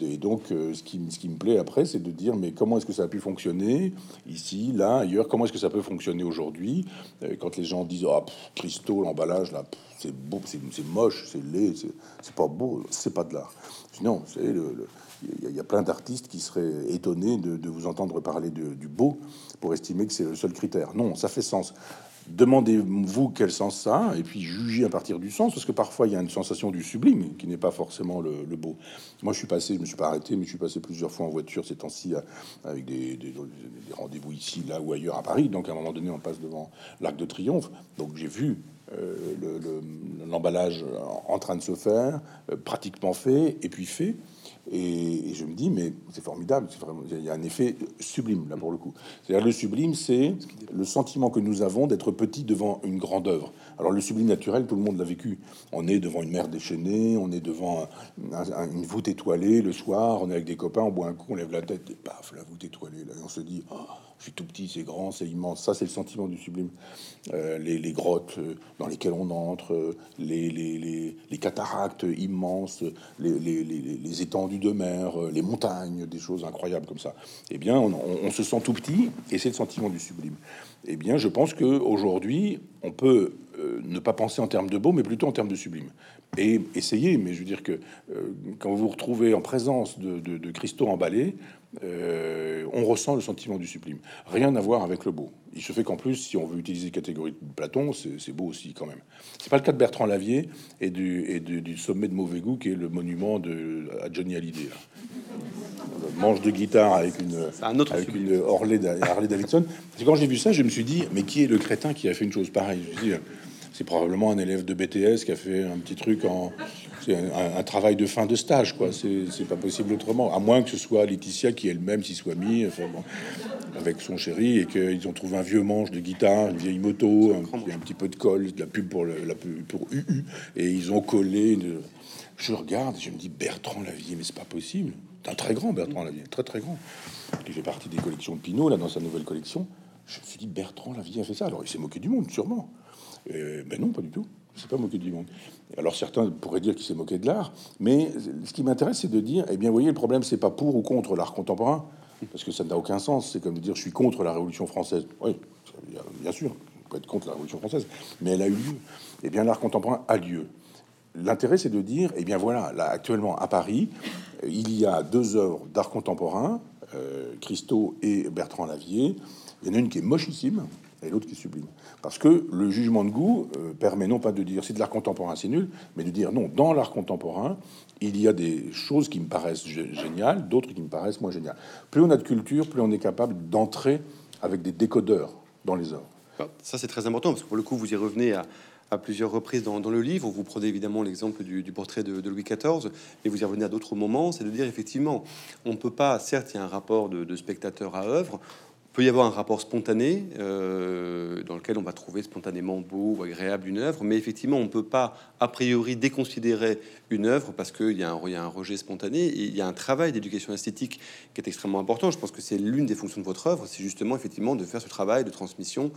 Et donc, euh, ce, qui, me plaît après, c'est de dire, mais comment est-ce que ça a pu fonctionner ici, là, ailleurs? Comment est-ce que ça peut fonctionner aujourd'hui? Euh, Quand les gens disent, oh, Christo, l'emballage, là, c'est beau, c'est moche, c'est laid, c'est pas beau, c'est pas de l'art. Non, c'est le, il y, a plein d'artistes qui seraient étonnés de, vous entendre parler du beau pour estimer que c'est le seul critère. Non, ça fait sens. Demandez-vous quel sens ça a, et puis jugez à partir du sens, parce que parfois il y a une sensation du sublime qui n'est pas forcément le, beau. Moi, je suis passé, je me suis pas arrêté, mais je suis passé plusieurs fois en voiture ces temps-ci avec des, rendez-vous ici, là ou ailleurs à Paris. Donc, à un moment donné, on passe devant l'Arc de Triomphe. Donc, j'ai vu euh, l'emballage en train de se faire, euh, pratiquement fait, et puis fait. Et, je me dis, mais c'est formidable, il y a un effet sublime là pour le coup. C'est-à-dire le sublime, c'est le sentiment que nous avons d'être petit devant une grande œuvre. Alors le sublime naturel, tout le monde l'a vécu. On est devant une mer déchaînée, on est devant une voûte étoilée le soir, on est avec des copains, on boit un coup, on lève la tête et paf, la voûte étoilée. Là, on se dit, oh, je suis tout petit, c'est grand, c'est immense. Ça, c'est le sentiment du sublime. Euh, les, grottes euh, dans lesquelles on entre, euh, les, les cataractes immenses, les, étendues de mer, les montagnes, des choses incroyables comme ça. Eh bien, on, se sent tout petit et c'est le sentiment du sublime. Eh bien, je pense que aujourd'hui, on peut ne pas penser en termes de beau, mais plutôt en termes de sublime. Et essayer, mais je veux dire que quand vous vous retrouvez en présence de, de, de cristaux emballés, euh, on ressent le sentiment du sublime. Rien à voir avec le beau. Il se fait qu'en plus, si on veut utiliser catégorie de Platon, c'est beau aussi quand même. C'est pas le cas de Bertrand Lavier et du, du, sommet de mauvais goût qui est le monument de à Johnny Hallyday. Manche de guitare avec une, un autre avec une Harley, Harley Davidson. quand j'ai vu ça, je me suis dit, mais qui est le crétin qui a fait une chose pareille? C'est probablement un élève de BTS qui a fait un petit truc en, c'est un, travail de fin de stage, quoi. C'est pas possible autrement, à moins que ce soit Laetitia qui elle-même s'y soit mis avec son chéri et qu'ils ont trouvé un vieux manche de guitare, une vieille moto, un, un petit peu de colle, de la pub pour le, la pub pour UU, et ils ont collé. Je regarde, je me dis Bertrand Lavier, mais c'est pas possible. C'est un très grand Bertrand Lavier, très très grand, qui fait partie des collections de Pinot là dans sa nouvelle collection. Je me suis dit Bertrand Lavier a fait ça. Alors il s'est moqué du monde, sûrement. Mais non, pas du tout. C'est pas moqué du monde. Alors certains pourraient dire qu'il s'est moqué de l'art, mais ce qui m'intéresse, c'est de dire, eh bien, voyez, le problème, c'est pas pour ou contre l'art contemporain, parce que ça n'a aucun sens. C'est comme dire, je suis contre la Révolution française. Oui, bien sûr, on peut être contre la Révolution française, mais elle a eu lieu. Eh bien, l'art contemporain a lieu. L'intérêt, c'est de dire, eh bien voilà, là, actuellement à Paris, il y a deux œuvres d'art contemporain, euh, Christo et Bertrand Lavier. Il y en a une qui est mochissime, et l'autre qui sublime. Parce que le jugement de goût euh, permet non pas de dire c'est de l'art contemporain, c'est nul, mais de dire non, dans l'art contemporain, il y a des choses qui me paraissent géniales, d'autres qui me paraissent moins géniales. Plus on a de culture, plus on est capable d'entrer avec des décodeurs dans les œuvres. Ça, c'est très important, parce que pour le coup, vous y revenez à, plusieurs reprises dans, le livre. Vous prenez évidemment l'exemple du, portrait de, Louis XIV, et vous y revenez à d'autres moments. C'est de dire effectivement, on ne peut pas, certes, il y a un rapport de spectateur à œuvre, peut y avoir un rapport spontané euh, dans lequel on va trouver spontanément beau ou agréable une œuvre, mais effectivement, on ne peut pas a priori déconsidérer une œuvre parce qu'il y, y a un rejet spontané et il y a un travail d'éducation esthétique qui est extrêmement important. Je pense que c'est l'une des fonctions de votre œuvre, c'est justement effectivement de faire ce travail de transmission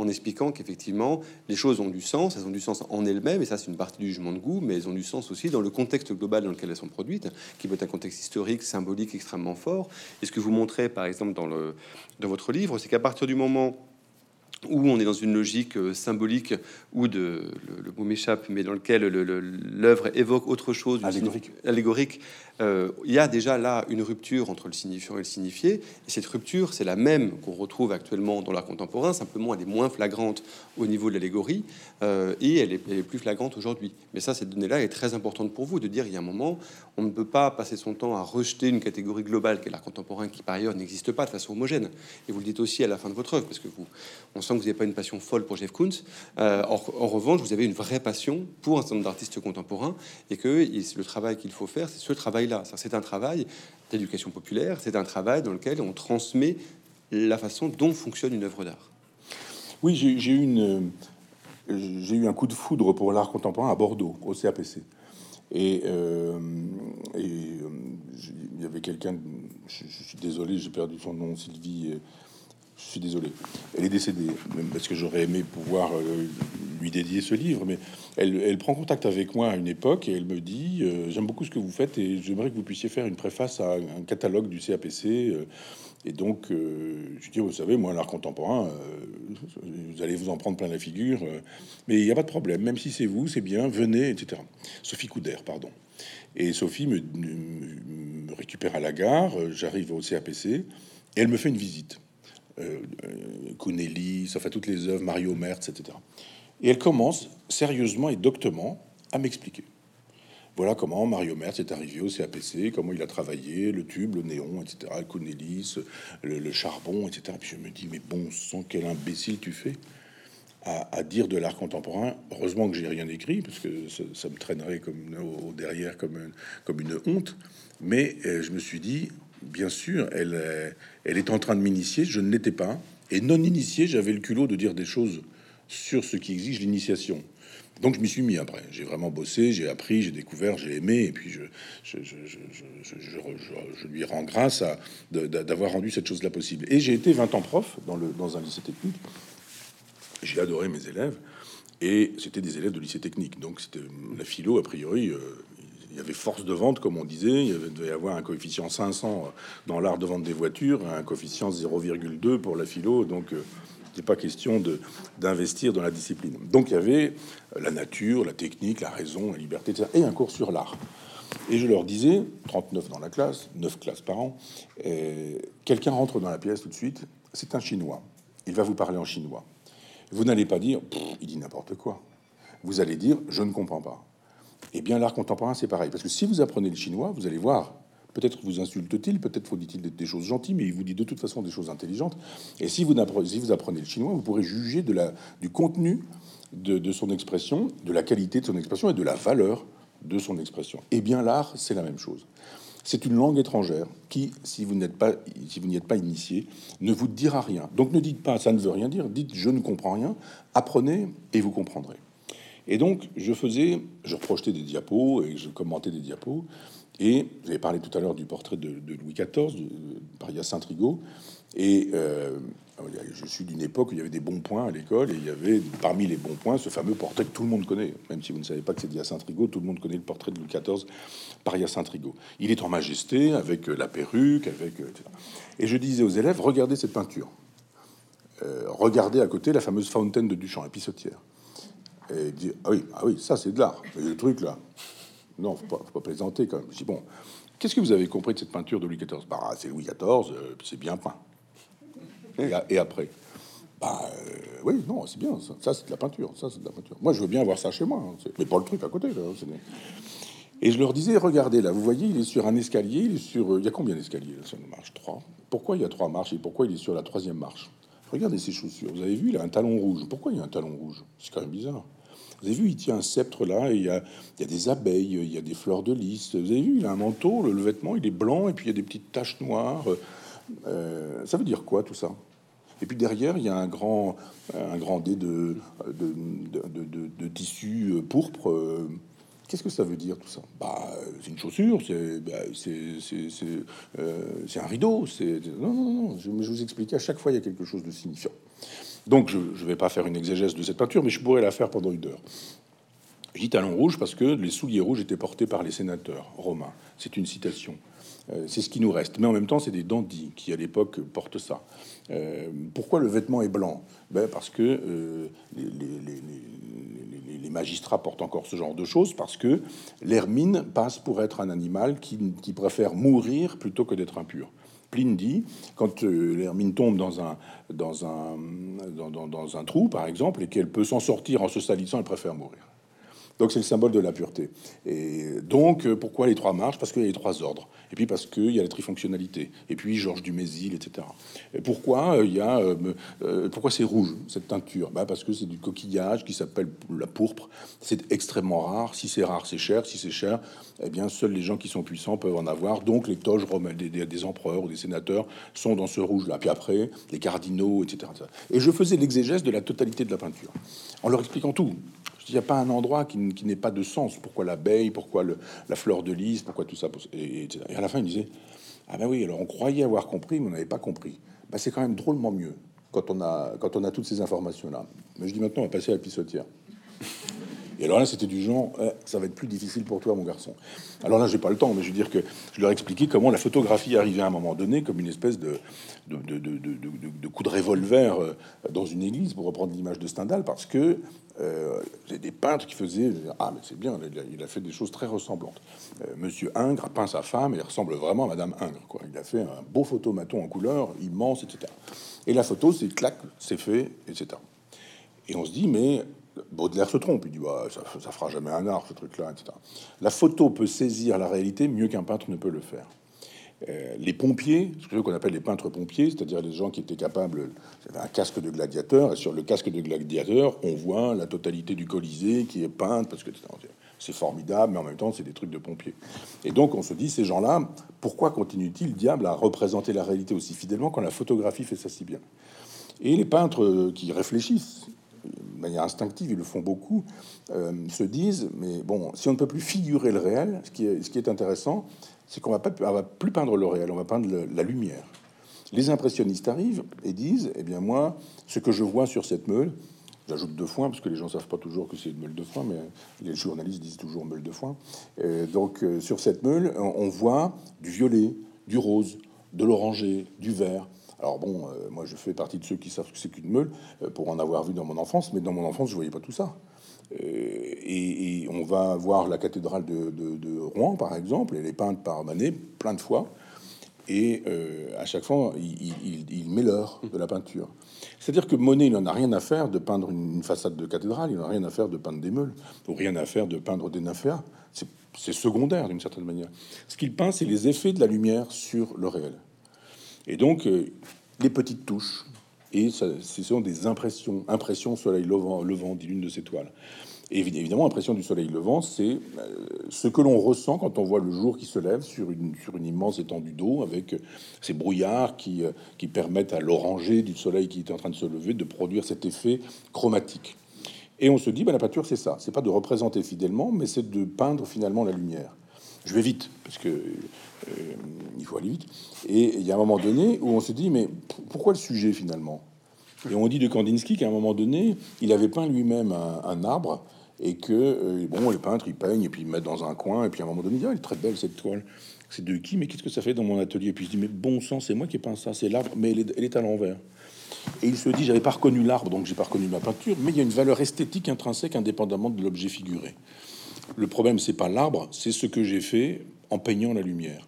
en expliquant qu'effectivement les choses ont du sens, elles ont du sens en elles-mêmes et ça c'est une partie du jugement de goût, mais elles ont du sens aussi dans le contexte global dans lequel elles sont produites, qui peut être un contexte historique, symbolique extrêmement fort. Et ce que vous montrez par exemple dans le dans votre livre, c'est qu'à partir du moment où on est dans une logique euh, symbolique ou de le, mot m'échappe, mais dans lequel l'œuvre évoque autre chose, allégorique. allégorique euh, il y a déjà là une rupture entre le signifiant et le signifié. Et cette rupture, c'est la même qu'on retrouve actuellement dans l'art contemporain, simplement elle est moins flagrante au niveau de l'allégorie euh, et elle est, plus flagrante aujourd'hui. Mais ça, cette donnée-là est très importante pour vous de dire il y a un moment, on ne peut pas passer son temps à rejeter une catégorie globale qui est l'art contemporain, qui par ailleurs n'existe pas de façon homogène. Et vous le dites aussi à la fin de votre œuvre, parce que vous, on que vous n'avez pas une passion folle pour Jeff Koons. Euh, en, revanche, vous avez une vraie passion pour un certain nombre d'artistes contemporains et que le travail qu'il faut faire, c'est ce travail c'est un travail d'éducation populaire, c'est un travail dans lequel on transmet la façon dont fonctionne une œuvre d'art. Oui, j'ai eu, une, j'ai eu un coup de foudre pour l'art contemporain à Bordeaux, au CAPC. Et, euh, et, il y avait quelqu'un, je, suis désolé, j'ai perdu son nom, Sylvie. Je suis désolé. Elle est décédée, même parce que j'aurais aimé pouvoir lui dédier ce livre, mais elle, prend contact avec moi à une époque et elle me dit J'aime beaucoup ce que vous faites et j'aimerais que vous puissiez faire une préface à un catalogue du CAPC. Et donc, euh, je dis, vous savez, moi, l'art contemporain, euh, vous allez vous en prendre plein la figure, euh, mais il n'y a pas de problème, même si c'est vous, c'est bien, venez, etc. Sophie Couder, pardon. Et Sophie me, récupère à la gare, j'arrive au CAPC, et elle me fait une visite. Euh, ça fait toutes les œuvres, Mario Mertz, etc. Et elle commence sérieusement et doctement à m'expliquer. Voilà comment Mario Merz est arrivé au CAPC, comment il a travaillé, le tube, le néon, etc., le le, charbon, etc. Puis je me dis, mais bon sang, quel imbécile tu fais à, dire de l'art contemporain. Heureusement que j'ai rien écrit, parce que ça, me traînerait comme au, derrière comme, comme une honte. Mais euh, je me suis dit, bien sûr, elle, euh, elle est en train de m'initier, je ne l'étais pas. Et non initié, j'avais le culot de dire des choses sur ce qui exige l'initiation. Donc je m'y suis mis après. J'ai vraiment bossé, j'ai appris, j'ai découvert, j'ai aimé, et puis je, lui rends grâce d'avoir rendu cette chose-là possible. Et j'ai été 20 ans prof dans un lycée technique. J'ai adoré mes élèves, et c'était des élèves de lycée technique. Donc c'était la philo, a priori, euh, il y avait force de vente, comme on disait. Il devait y avoir un coefficient 500 dans l'art de vente des voitures, un coefficient 0,2 pour la philo. Donc euh, c'est pas question de d'investir dans la discipline. Donc il y avait la nature, la technique, la raison, la liberté, etc. et un cours sur l'art. Et je leur disais, 39 dans la classe, 9 classes par an, euh, quelqu'un rentre dans la pièce tout de suite, c'est un Chinois. Il va vous parler en chinois. Vous n'allez pas dire, il dit n'importe quoi. Vous allez dire, je ne comprends pas. Eh bien, l'art contemporain, c'est pareil. Parce que si vous apprenez le chinois, vous allez voir Peut-être vous insulte-t-il, peut-être faut dit-il des choses gentilles, mais il vous dit de toute façon des choses intelligentes. Et si vous, apprenez, vous le chinois, vous pourrez juger de la, du contenu de, son expression, de la qualité de son expression et de la valeur de son expression. Eh bien, l'art, c'est la même chose. C'est une langue étrangère qui, si vous si vous n'y êtes pas initié, ne vous dira rien. Donc ne dites pas ça ne veut rien dire. Dites je ne comprends rien. Apprenez et vous comprendrez. Et donc je faisais, je projetais des diapos et je commentais des diapos. Et avez parlé tout à l'heure du portrait de, Louis XIV de, par Hyacinthe Rigaud. Et euh, je suis d'une époque où il y avait des bons points à l'école et il y avait parmi les bons points ce fameux portrait que tout le monde connaît. Même si vous ne savez pas que c'est Hyacinthe Rigaud, tout le monde connaît le portrait de Louis XIV par Hyacinthe Rigaud. Il est en majesté avec euh, la perruque, avec euh, etc. Et je disais aux élèves regardez cette peinture. regardez à côté la fameuse fontaine de Duchamp, la pissotière. Et ah oui, ah oui, ça c'est de l'art. Le truc là, non, faut pas, faut pas plaisanter quand même. Je dis, bon, qu'est-ce que vous avez compris de cette peinture de Louis XIV Bah, c'est Louis XIV, euh, c'est bien peint. Et, après? Bah, euh, oui, non, c'est bien, ça, c'est de la peinture, ça, c'est de la peinture. Moi, je veux bien voir ça chez moi, hein, mais pas le truc à côté. Là, et je leur disais, regardez là, vous voyez, il est sur un escalier, il est sur. Il y a combien d'escaliers sur une marche? Trois. Pourquoi il y a trois marches et pourquoi il est sur la troisième marche? Regardez ses chaussures. Vous avez vu, il a un talon rouge. Pourquoi il y a un talon rouge? C'est quand même bizarre. Vous avez vu, il tient un sceptre là, il y a, des abeilles, il y a des fleurs de lys. Vous avez vu, il a un manteau, le, vêtement, il est blanc, et puis il y a des petites taches noires. Euh, ça veut dire quoi tout ça? Et puis derrière, il y a un grand, un grand dé de, tissu pourpre. Qu'est-ce que ça veut dire tout ça? Bah, c'est une chaussure, c'est bah, euh, un rideau. Non, non, non. Je, je vous explique à chaque fois il y a quelque chose de signifiant. Donc je ne vais pas faire une exégèse de cette peinture, mais je pourrais la faire pendant une heure. Je dis talon rouge parce que les souliers rouges étaient portés par les sénateurs romains. C'est une citation. Euh, c'est ce qui nous reste. Mais en même temps, c'est des dandys qui, à l'époque, portent ça. Euh, pourquoi le vêtement est blanc? Ben Parce que euh, les, magistrats portent encore ce genre de choses, parce que l'hermine passe pour être un animal qui préfère mourir plutôt que d'être impur. Pline dit, quand euh, l'hermine tombe dans un, un trou, par exemple, et qu'elle peut s'en sortir en se salissant, elle préfère mourir. Donc c'est le symbole de la pureté. Et donc euh, pourquoi les trois marches? Parce qu'il y a les trois ordres. Et puis parce qu'il y a la trifonctionnalité. Et puis Georges du Mésil, etc. Et pourquoi euh, il y a euh, pourquoi c'est rouge cette teinture? Bah Parce que c'est du coquillage qui s'appelle la pourpre. C'est extrêmement rare. Si c'est rare, c'est cher. Si c'est cher, eh bien seuls les gens qui sont puissants peuvent en avoir. Donc les toges romaines des, empereurs ou des sénateurs sont dans ce rouge-là. Puis après les cardinaux, etc. Et je faisais l'exégèse de la totalité de la peinture en leur expliquant tout qu'il n'y a pas un endroit qui, n'ait pas de sens. Pourquoi l'abeille Pourquoi la fleur de lys Pourquoi tout ça et, à la fin, il disait Ah ben oui, alors on croyait avoir compris, mais on n'avait pas compris. Ben, c'est quand même drôlement mieux quand on a, quand on a toutes ces informations-là. Mais je dis maintenant, on va passer à la pissotière. Et alors là, c'était du genre, eh, ça va être plus difficile pour toi, mon garçon. Alors là, j'ai pas le temps, mais je veux dire que je leur expliquais comment la photographie arrivait à un moment donné comme une espèce de, coup de revolver euh, dans une église, pour reprendre l'image de Stendhal, parce que euh, des peintres qui faisaient ah mais c'est bien, il a, fait des choses très ressemblantes. Euh, Monsieur Ingres peint sa femme et il ressemble vraiment à Madame Ingres. Quoi. Il a fait un beau photomaton en couleur immense, etc. Et la photo, c'est clac, c'est fait, etc. Et on se dit mais Baudelaire se trompe, il dit bah, ça, fera jamais un art ce truc-là, etc. La photo peut saisir la réalité mieux qu'un peintre ne peut le faire. Euh, les pompiers, ce qu'on appelle les peintres pompiers, c'est-à-dire les gens qui étaient capables, un casque de gladiateur, et sur le casque de gladiateur, on voit la totalité du Colisée qui est peinte, parce que c'est formidable, mais en même temps, c'est des trucs de pompiers. Et donc, on se dit, ces gens-là, pourquoi continuent-ils, diable, à représenter la réalité aussi fidèlement quand la photographie fait ça si bien? Et les peintres qui réfléchissent, de manière instinctive, ils le font beaucoup, euh, se disent, mais bon, si on ne peut plus figurer le réel, ce qui est, intéressant, c'est qu'on pas, va plus peindre le réel, on va peindre la lumière. Les impressionnistes arrivent et disent, eh bien moi, ce que je vois sur cette meule, j'ajoute de foin parce que les gens savent pas toujours que c'est une meule de foin, mais les journalistes disent toujours meule de foin. Euh, donc euh, sur cette meule, on voit du violet, du rose, de l'oranger, du vert. Alors bon, euh, moi je fais partie de ceux qui savent que c'est qu'une meule pour en avoir vu dans mon enfance, mais dans mon enfance je voyais pas tout ça. Euh, et, on va voir la cathédrale de, Rouen, par exemple, elle est peinte par Manet plein de fois. Et euh, à chaque fois, il, met l'heure de la peinture. C'est-à-dire que Monet, il n'en a rien à faire de peindre une façade de cathédrale, il n'en a rien à faire de peindre des meules, ou rien à faire de peindre des nymphéas. C'est secondaire d'une certaine manière. Ce qu'il peint, c'est les effets de la lumière sur le réel. Et donc, euh, les petites touches, et ce sont des impressions, impressions soleil levant, levant dit l'une de ses toiles. Et évidemment, impression du soleil levant, c'est euh, ce que l'on ressent quand on voit le jour qui se lève sur une, immense étendue d'eau, avec ces brouillards qui, euh, qui permettent à l'oranger du soleil qui est en train de se lever de produire cet effet chromatique. Et on se dit, bah, la peinture, c'est ça. C'est pas de représenter fidèlement, mais c'est de peindre finalement la lumière. Je vais vite, parce que euh, il faut aller vite. Et il y a un moment donné où on se dit, mais pourquoi le sujet finalement? Et on dit de Kandinsky qu'à un moment donné, il avait peint lui-même un, arbre et que euh, bon, les peintres ils peignent et puis ils mettent dans un coin et puis à un moment donné, ils disent, ah, est très belle cette toile. C'est de qui? Mais qu'est-ce que ça fait dans mon atelier? Et puis je dis, mais bon sang, c'est moi qui ai peint ça, c'est l'arbre, mais elle elle est à l'envers. Et il se dit, j'avais pas reconnu l'arbre, donc j'ai pas reconnu ma peinture, mais il y a une valeur esthétique intrinsèque indépendamment de l'objet figuré. Le problème, c'est pas l'arbre, c'est ce que j'ai fait en peignant la lumière.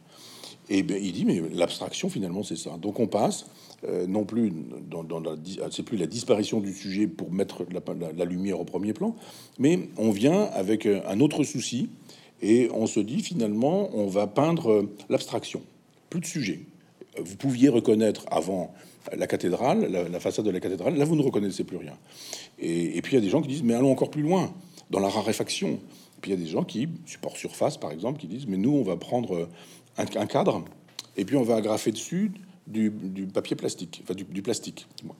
Et ben, il dit, mais l'abstraction, finalement, c'est ça. Donc on passe, euh, non plus dans, la, c'est plus la disparition du sujet pour mettre la, lumière au premier plan, mais on vient avec euh, un autre souci et on se dit, finalement, on va peindre euh, l'abstraction. Plus de sujet. Vous pouviez reconnaître avant la cathédrale, la, façade de la cathédrale, là vous ne reconnaissez plus rien. Et puis il y a des gens qui disent, mais allons encore plus loin, dans la raréfaction. Puis il y a des gens qui, support surface par exemple, qui disent mais nous on va prendre un, cadre et puis on va agrafer dessus du, papier plastique, enfin du, plastique. Moi.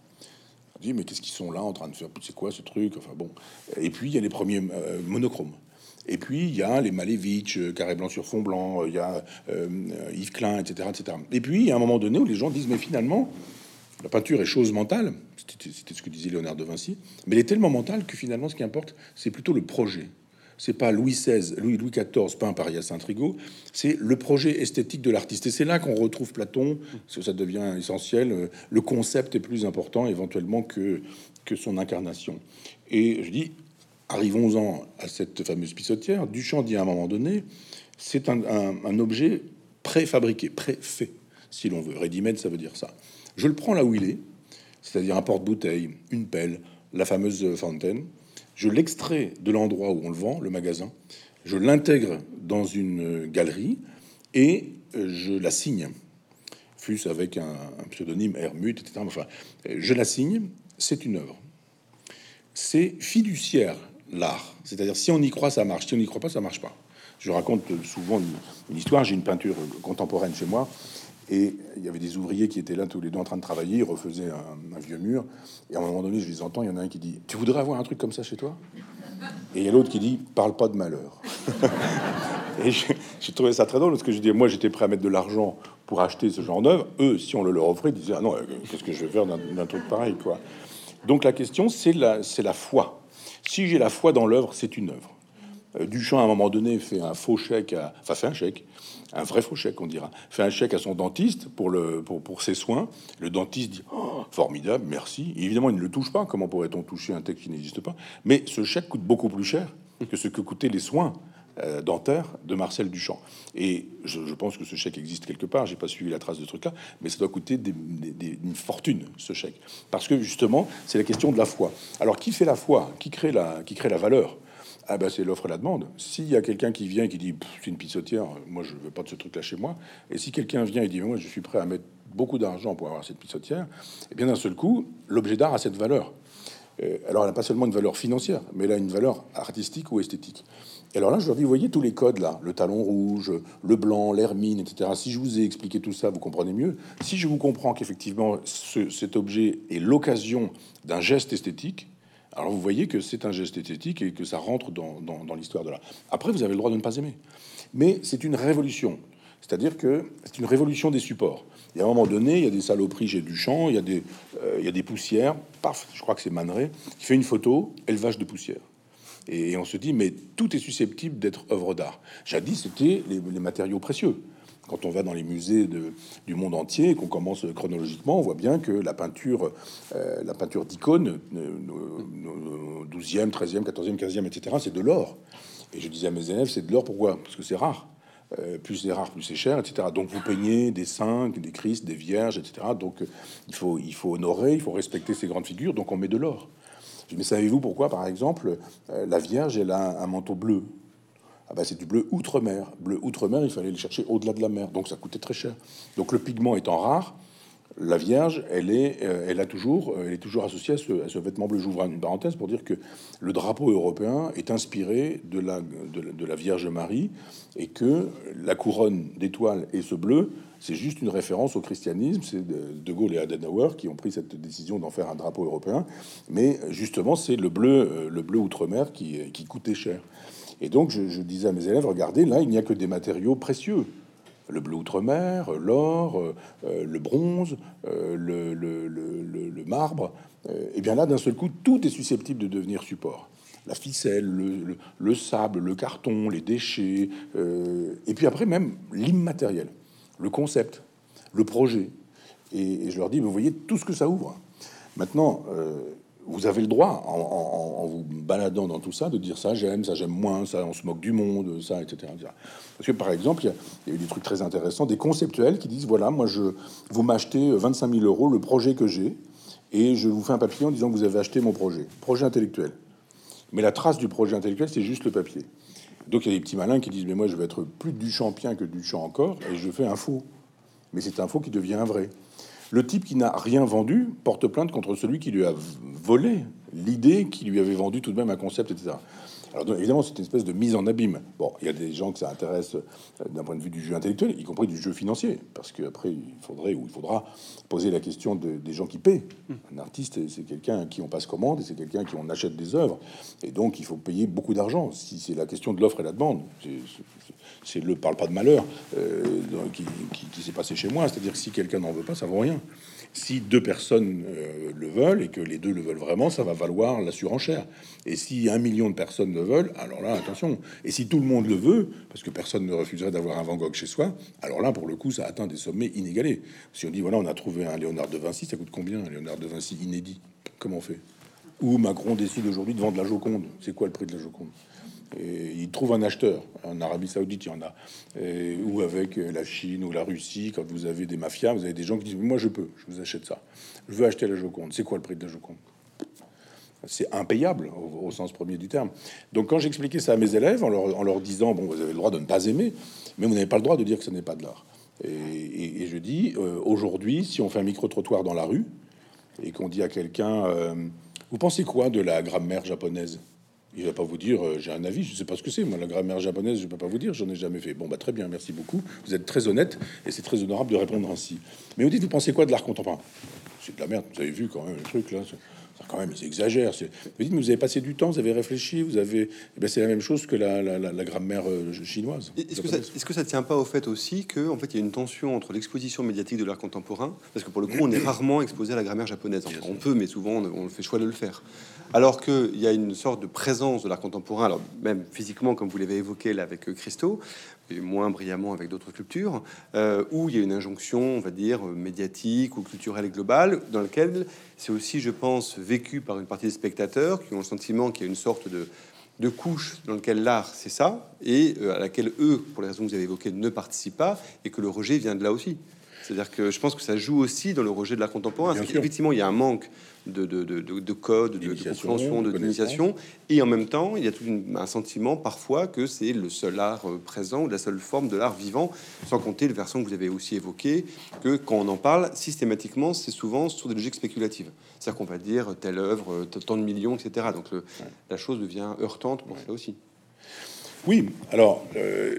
On dit mais qu'est-ce qu'ils sont là en train de faire? C'est quoi ce truc? Enfin bon. Et puis il y a les premiers euh, monochromes. Et puis il y a les Malevich, euh, carré blanc sur fond blanc, il y a euh, Yves Klein, etc., etc. Et puis il y a un moment donné où les gens disent mais finalement la peinture est chose mentale, c'était ce que disait Léonard de Vinci, mais elle est tellement mentale que finalement ce qui importe c'est plutôt le projet c'est pas Louis XVI, Louis, XIV peint par Hyacinthe Trigo, c'est le projet esthétique de l'artiste. Et c'est là qu'on retrouve Platon, parce que ça devient essentiel. Le concept est plus important éventuellement que, que son incarnation. Et je dis, arrivons-en à cette fameuse pissotière. Duchamp dit à un moment donné, c'est un, objet préfabriqué, préfait, si l'on veut. ready ça veut dire ça. Je le prends là où il est, c'est-à-dire un porte-bouteille, une pelle, la fameuse fontaine je l'extrais de l'endroit où on le vend, le magasin, je l'intègre dans une galerie et euh, je la signe, fût-ce avec un, pseudonyme Hermut, etc. Enfin, je la signe, c'est une œuvre. C'est fiduciaire l'art, c'est-à-dire si on y croit, ça marche, si on n'y croit pas, ça marche pas. Je raconte souvent une histoire. J'ai une peinture contemporaine chez moi et il y avait des ouvriers qui étaient là tous les deux en train de travailler, ils refaisaient un, vieux mur. Et à un moment donné, je les entends, il y en a un qui dit Tu voudrais avoir un truc comme ça chez toi? Et il y a l'autre qui dit Parle pas de malheur. et j'ai trouvé ça très drôle parce que je dis Moi, j'étais prêt à mettre de l'argent pour acheter ce genre d'œuvre. Eux, si on le leur offrait, ils disaient Ah non, euh, qu'est-ce que je vais faire d'un truc pareil, quoi? Donc la question, c'est la, la foi. Si j'ai la foi dans l'œuvre, c'est une œuvre. Euh, Duchamp, à un moment donné, fait un faux chèque, à, enfin fait un chèque, un vrai faux chèque, on dira, fait un chèque à son dentiste pour, le, pour, pour ses soins. Le dentiste dit oh, formidable, merci. évidemment, il ne le touche pas. Comment pourrait-on toucher un texte qui n'existe pas? Mais ce chèque coûte beaucoup plus cher que ce que coûtaient les soins euh, dentaires de Marcel Duchamp. Et je, pense que ce chèque existe quelque part. J'ai pas suivi la trace de ce truc-là, mais ça doit coûter une fortune ce chèque, parce que justement, c'est la question de la foi. Alors, qui fait la foi? Qui crée la, qui crée la valeur? Ah ben c'est l'offre et la demande. S'il y a quelqu'un qui vient et qui dit c'est une pissotière, moi je veux pas de ce truc là chez moi, et si quelqu'un vient et dit moi je suis prêt à mettre beaucoup d'argent pour avoir cette pissotière, et eh bien d'un seul coup l'objet d'art a cette valeur. Euh, alors elle n'a pas seulement une valeur financière, mais elle a une valeur artistique ou esthétique. Et alors là je leur dis vous voyez tous les codes là, le talon rouge, le blanc, l'hermine, etc. Si je vous ai expliqué tout ça, vous comprenez mieux. Si je vous comprends qu'effectivement cet objet est l'occasion d'un geste esthétique, alors vous voyez que c'est un geste esthétique et que ça rentre dans, l'histoire de l'art. Après, vous avez le droit de ne pas aimer. Mais c'est une révolution. C'est-à-dire que c'est une révolution des supports. Il y a un moment donné, il y a des saloperies chez Duchamp, il y a des, euh, il y a des poussières. Paf, je crois que c'est Manet qui fait une photo, élevage de poussière. Et, on se dit, mais tout est susceptible d'être œuvre d'art. Jadis, c'était les matériaux précieux. Quand on va dans les musées du monde entier et qu'on commence chronologiquement, on voit bien que la peinture, euh, la peinture d'icônes, 12e, 13e, 14e, 15e, etc., c'est de l'or. Et je disais à mes élèves, c'est de l'or pourquoi? Parce que c'est rare. Euh, plus c'est rare, plus c'est cher, etc. Donc vous peignez des saints, des Christ, des vierges, etc. Donc il faut, il faut honorer, il faut respecter ces grandes figures, donc on met de l'or. Mais savez-vous pourquoi, par exemple, euh, la Vierge, elle a un manteau bleu ah bah, c'est du bleu outre-mer. Bleu outre-mer, il fallait le chercher au-delà de la mer, donc ça coûtait très cher. Donc le pigment étant rare, la Vierge, elle est, euh, elle a toujours, euh, elle est toujours associée à ce, vêtement bleu. J'ouvre une parenthèse pour dire que le drapeau européen est inspiré de la, de, la Vierge Marie et que la couronne d'étoiles et ce bleu, c'est juste une référence au christianisme. C'est de, Gaulle et Adenauer qui ont pris cette décision d'en faire un drapeau européen. Mais justement, c'est le bleu, euh, le bleu outre-mer qui coûtait cher. Et donc, je, disais à mes élèves, regardez, là, il n'y a que des matériaux précieux. Le bleu outre-mer, l'or, euh, le bronze, euh, le, marbre. Euh, et bien là, d'un seul coup, tout est susceptible de devenir support. La ficelle, le, sable, le carton, les déchets. et puis après, même l'immatériel, le concept, le projet. Et, et, je leur dis, vous voyez tout ce que ça ouvre. Maintenant, vous avez le droit, en, vous baladant dans tout ça, de dire ça j'aime, ça j'aime moins, ça on se moque du monde, ça, etc. Parce que par exemple, il y, a eu des trucs très intéressants, des conceptuels qui disent voilà, moi je vous m'achetez 25 000 euros le projet que j'ai, et je vous fais un papier en disant que vous avez acheté mon projet, projet intellectuel. Mais la trace du projet intellectuel, c'est juste le papier. Donc il y a des petits malins qui disent mais moi je vais être plus du champion que du champ encore, et je fais un faux. Mais c'est un faux qui devient un vrai. Le type qui n'a rien vendu porte plainte contre celui qui lui a volé l'idée qui lui avait vendu tout de même un concept, etc. Alors évidemment, c'est une espèce de mise en abîme. Bon, il y a des gens que ça intéresse euh, d'un point de vue du jeu intellectuel, y compris du jeu financier, parce qu'après, il faudrait ou il faudra poser la question des gens qui paient. Un artiste, c'est quelqu'un à qui on passe commande et c'est quelqu'un qui on achète des œuvres. Et donc, il faut payer beaucoup d'argent. Si c'est la question de l'offre et la demande, le parle pas de malheur euh, qui, qui s'est passé chez moi. C'est-à-dire que si quelqu'un n'en veut pas, ça vaut rien. Si deux personnes euh, le veulent et que les deux le veulent vraiment, ça va valoir la surenchère. Et si un million de personnes le veulent, alors là, attention. Et si tout le monde le veut, parce que personne ne refuserait d'avoir un Van Gogh chez soi, alors là, pour le coup, ça atteint des sommets inégalés. Si on dit, voilà, on a trouvé un Léonard de Vinci, ça coûte combien un Léonard de Vinci inédit? Comment on fait? Ou Macron décide aujourd'hui de vendre la Joconde. C'est quoi le prix de la Joconde? Et il trouve un acheteur. En Arabie Saoudite, il y en a. ou avec la Chine ou la Russie, quand vous avez des mafias, vous avez des gens qui disent Moi, je peux, je vous achète ça. Je veux acheter la Joconde. C'est quoi le prix de la Joconde? C'est impayable au, sens premier du terme. Donc quand j'expliquais ça à mes élèves en leur, disant bon vous avez le droit de ne pas aimer, mais vous n'avez pas le droit de dire que ce n'est pas de l'art. Et, je dis euh, aujourd'hui si on fait un micro trottoir dans la rue et qu'on dit à quelqu'un euh, vous pensez quoi de la grammaire japonaise? Il va pas vous dire euh, j'ai un avis, je sais pas ce que c'est. Moi, la grammaire japonaise, je peux pas vous dire, j'en ai jamais fait. Bon, bah très bien, merci beaucoup. Vous êtes très honnête et c'est très honorable de répondre ainsi. Mais vous dites, vous pensez quoi de l'art contemporain? C'est de la merde. Vous avez vu quand même le truc là, quand même, ils exagèrent. Vous dites, mais vous avez passé du temps, vous avez réfléchi, vous avez. Eh c'est la même chose que la, la, la, grammaire euh, chinoise. Est-ce que, ça, est-ce que ça tient pas au fait aussi que, en fait, il y a une tension entre l'exposition médiatique de l'art contemporain, parce que pour le coup, on est rarement exposé à la grammaire japonaise. on peut, mais souvent, on, on fait choix de le faire. Alors qu'il y a une sorte de présence de l'art contemporain, alors même physiquement, comme vous l'avez évoqué là avec euh, Christo, et moins brillamment avec d'autres cultures, euh, où il y a une injonction, on va dire, médiatique ou culturelle et globale, dans lequel c'est aussi, je pense, vécu par une partie des spectateurs qui ont le sentiment qu'il y a une sorte de, de couche dans lequel l'art, c'est ça, et euh, à laquelle eux, pour les raisons que vous avez évoquées, ne participent pas, et que le rejet vient de là aussi. C'est-à-dire que je pense que ça joue aussi dans le rejet de l'art contemporain. Effectivement, il y a un manque de, de, de, de code, de, compréhension, de d'initiation, et en même temps, il y a tout un sentiment parfois que c'est le seul art euh, présent ou la seule forme de l'art vivant, sans compter le versant que vous avez aussi évoqué, que quand on en parle, systématiquement, c'est souvent sur des logiques spéculatives. C'est-à-dire qu'on va dire telle œuvre, euh, tant de millions, etc. Donc la chose devient heurtante pour ça aussi. Oui, alors, euh,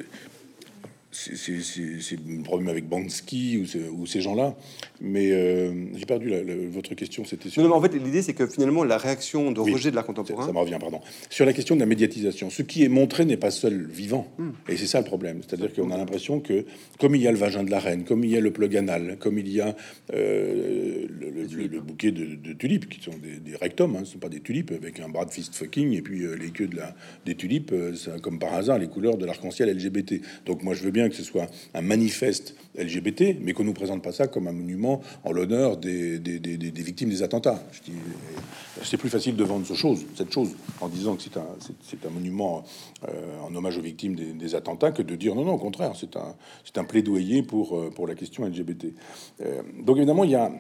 c'est le problème avec Bansky ou, ces gens-là. Mais euh, j'ai perdu votre question. C'était sur... Non, en fait, l'idée, c'est que finalement, la réaction de rejet de l'art contemporain. Ça, me revient, pardon. Sur la question de la médiatisation, ce qui est montré n'est pas seul vivant. Hmm. Et c'est ça le problème. C'est-à-dire qu'on a l'impression que, comme il y a le vagin de la reine, comme il y a le plug anal, comme il y a euh, le, bouquet de, tulipes, qui sont des, rectums, hein, ce ne sont pas des tulipes avec un bras de fist fucking, et puis euh, les queues de la, des tulipes, c'est comme par hasard les couleurs de l'arc-en-ciel LGBT. Donc moi, je veux bien que ce soit un manifeste LGBT, mais qu'on nous présente pas ça comme un monument en l'honneur des, victimes des attentats. Dis, c'est plus facile de vendre ce chose, cette chose, en disant que c'est un, c'est, un monument euh, en hommage aux victimes des, attentats, que de dire non, non, au contraire, c'est un, c'est un plaidoyer pour, euh, pour la question LGBT. Euh, donc évidemment, il y a,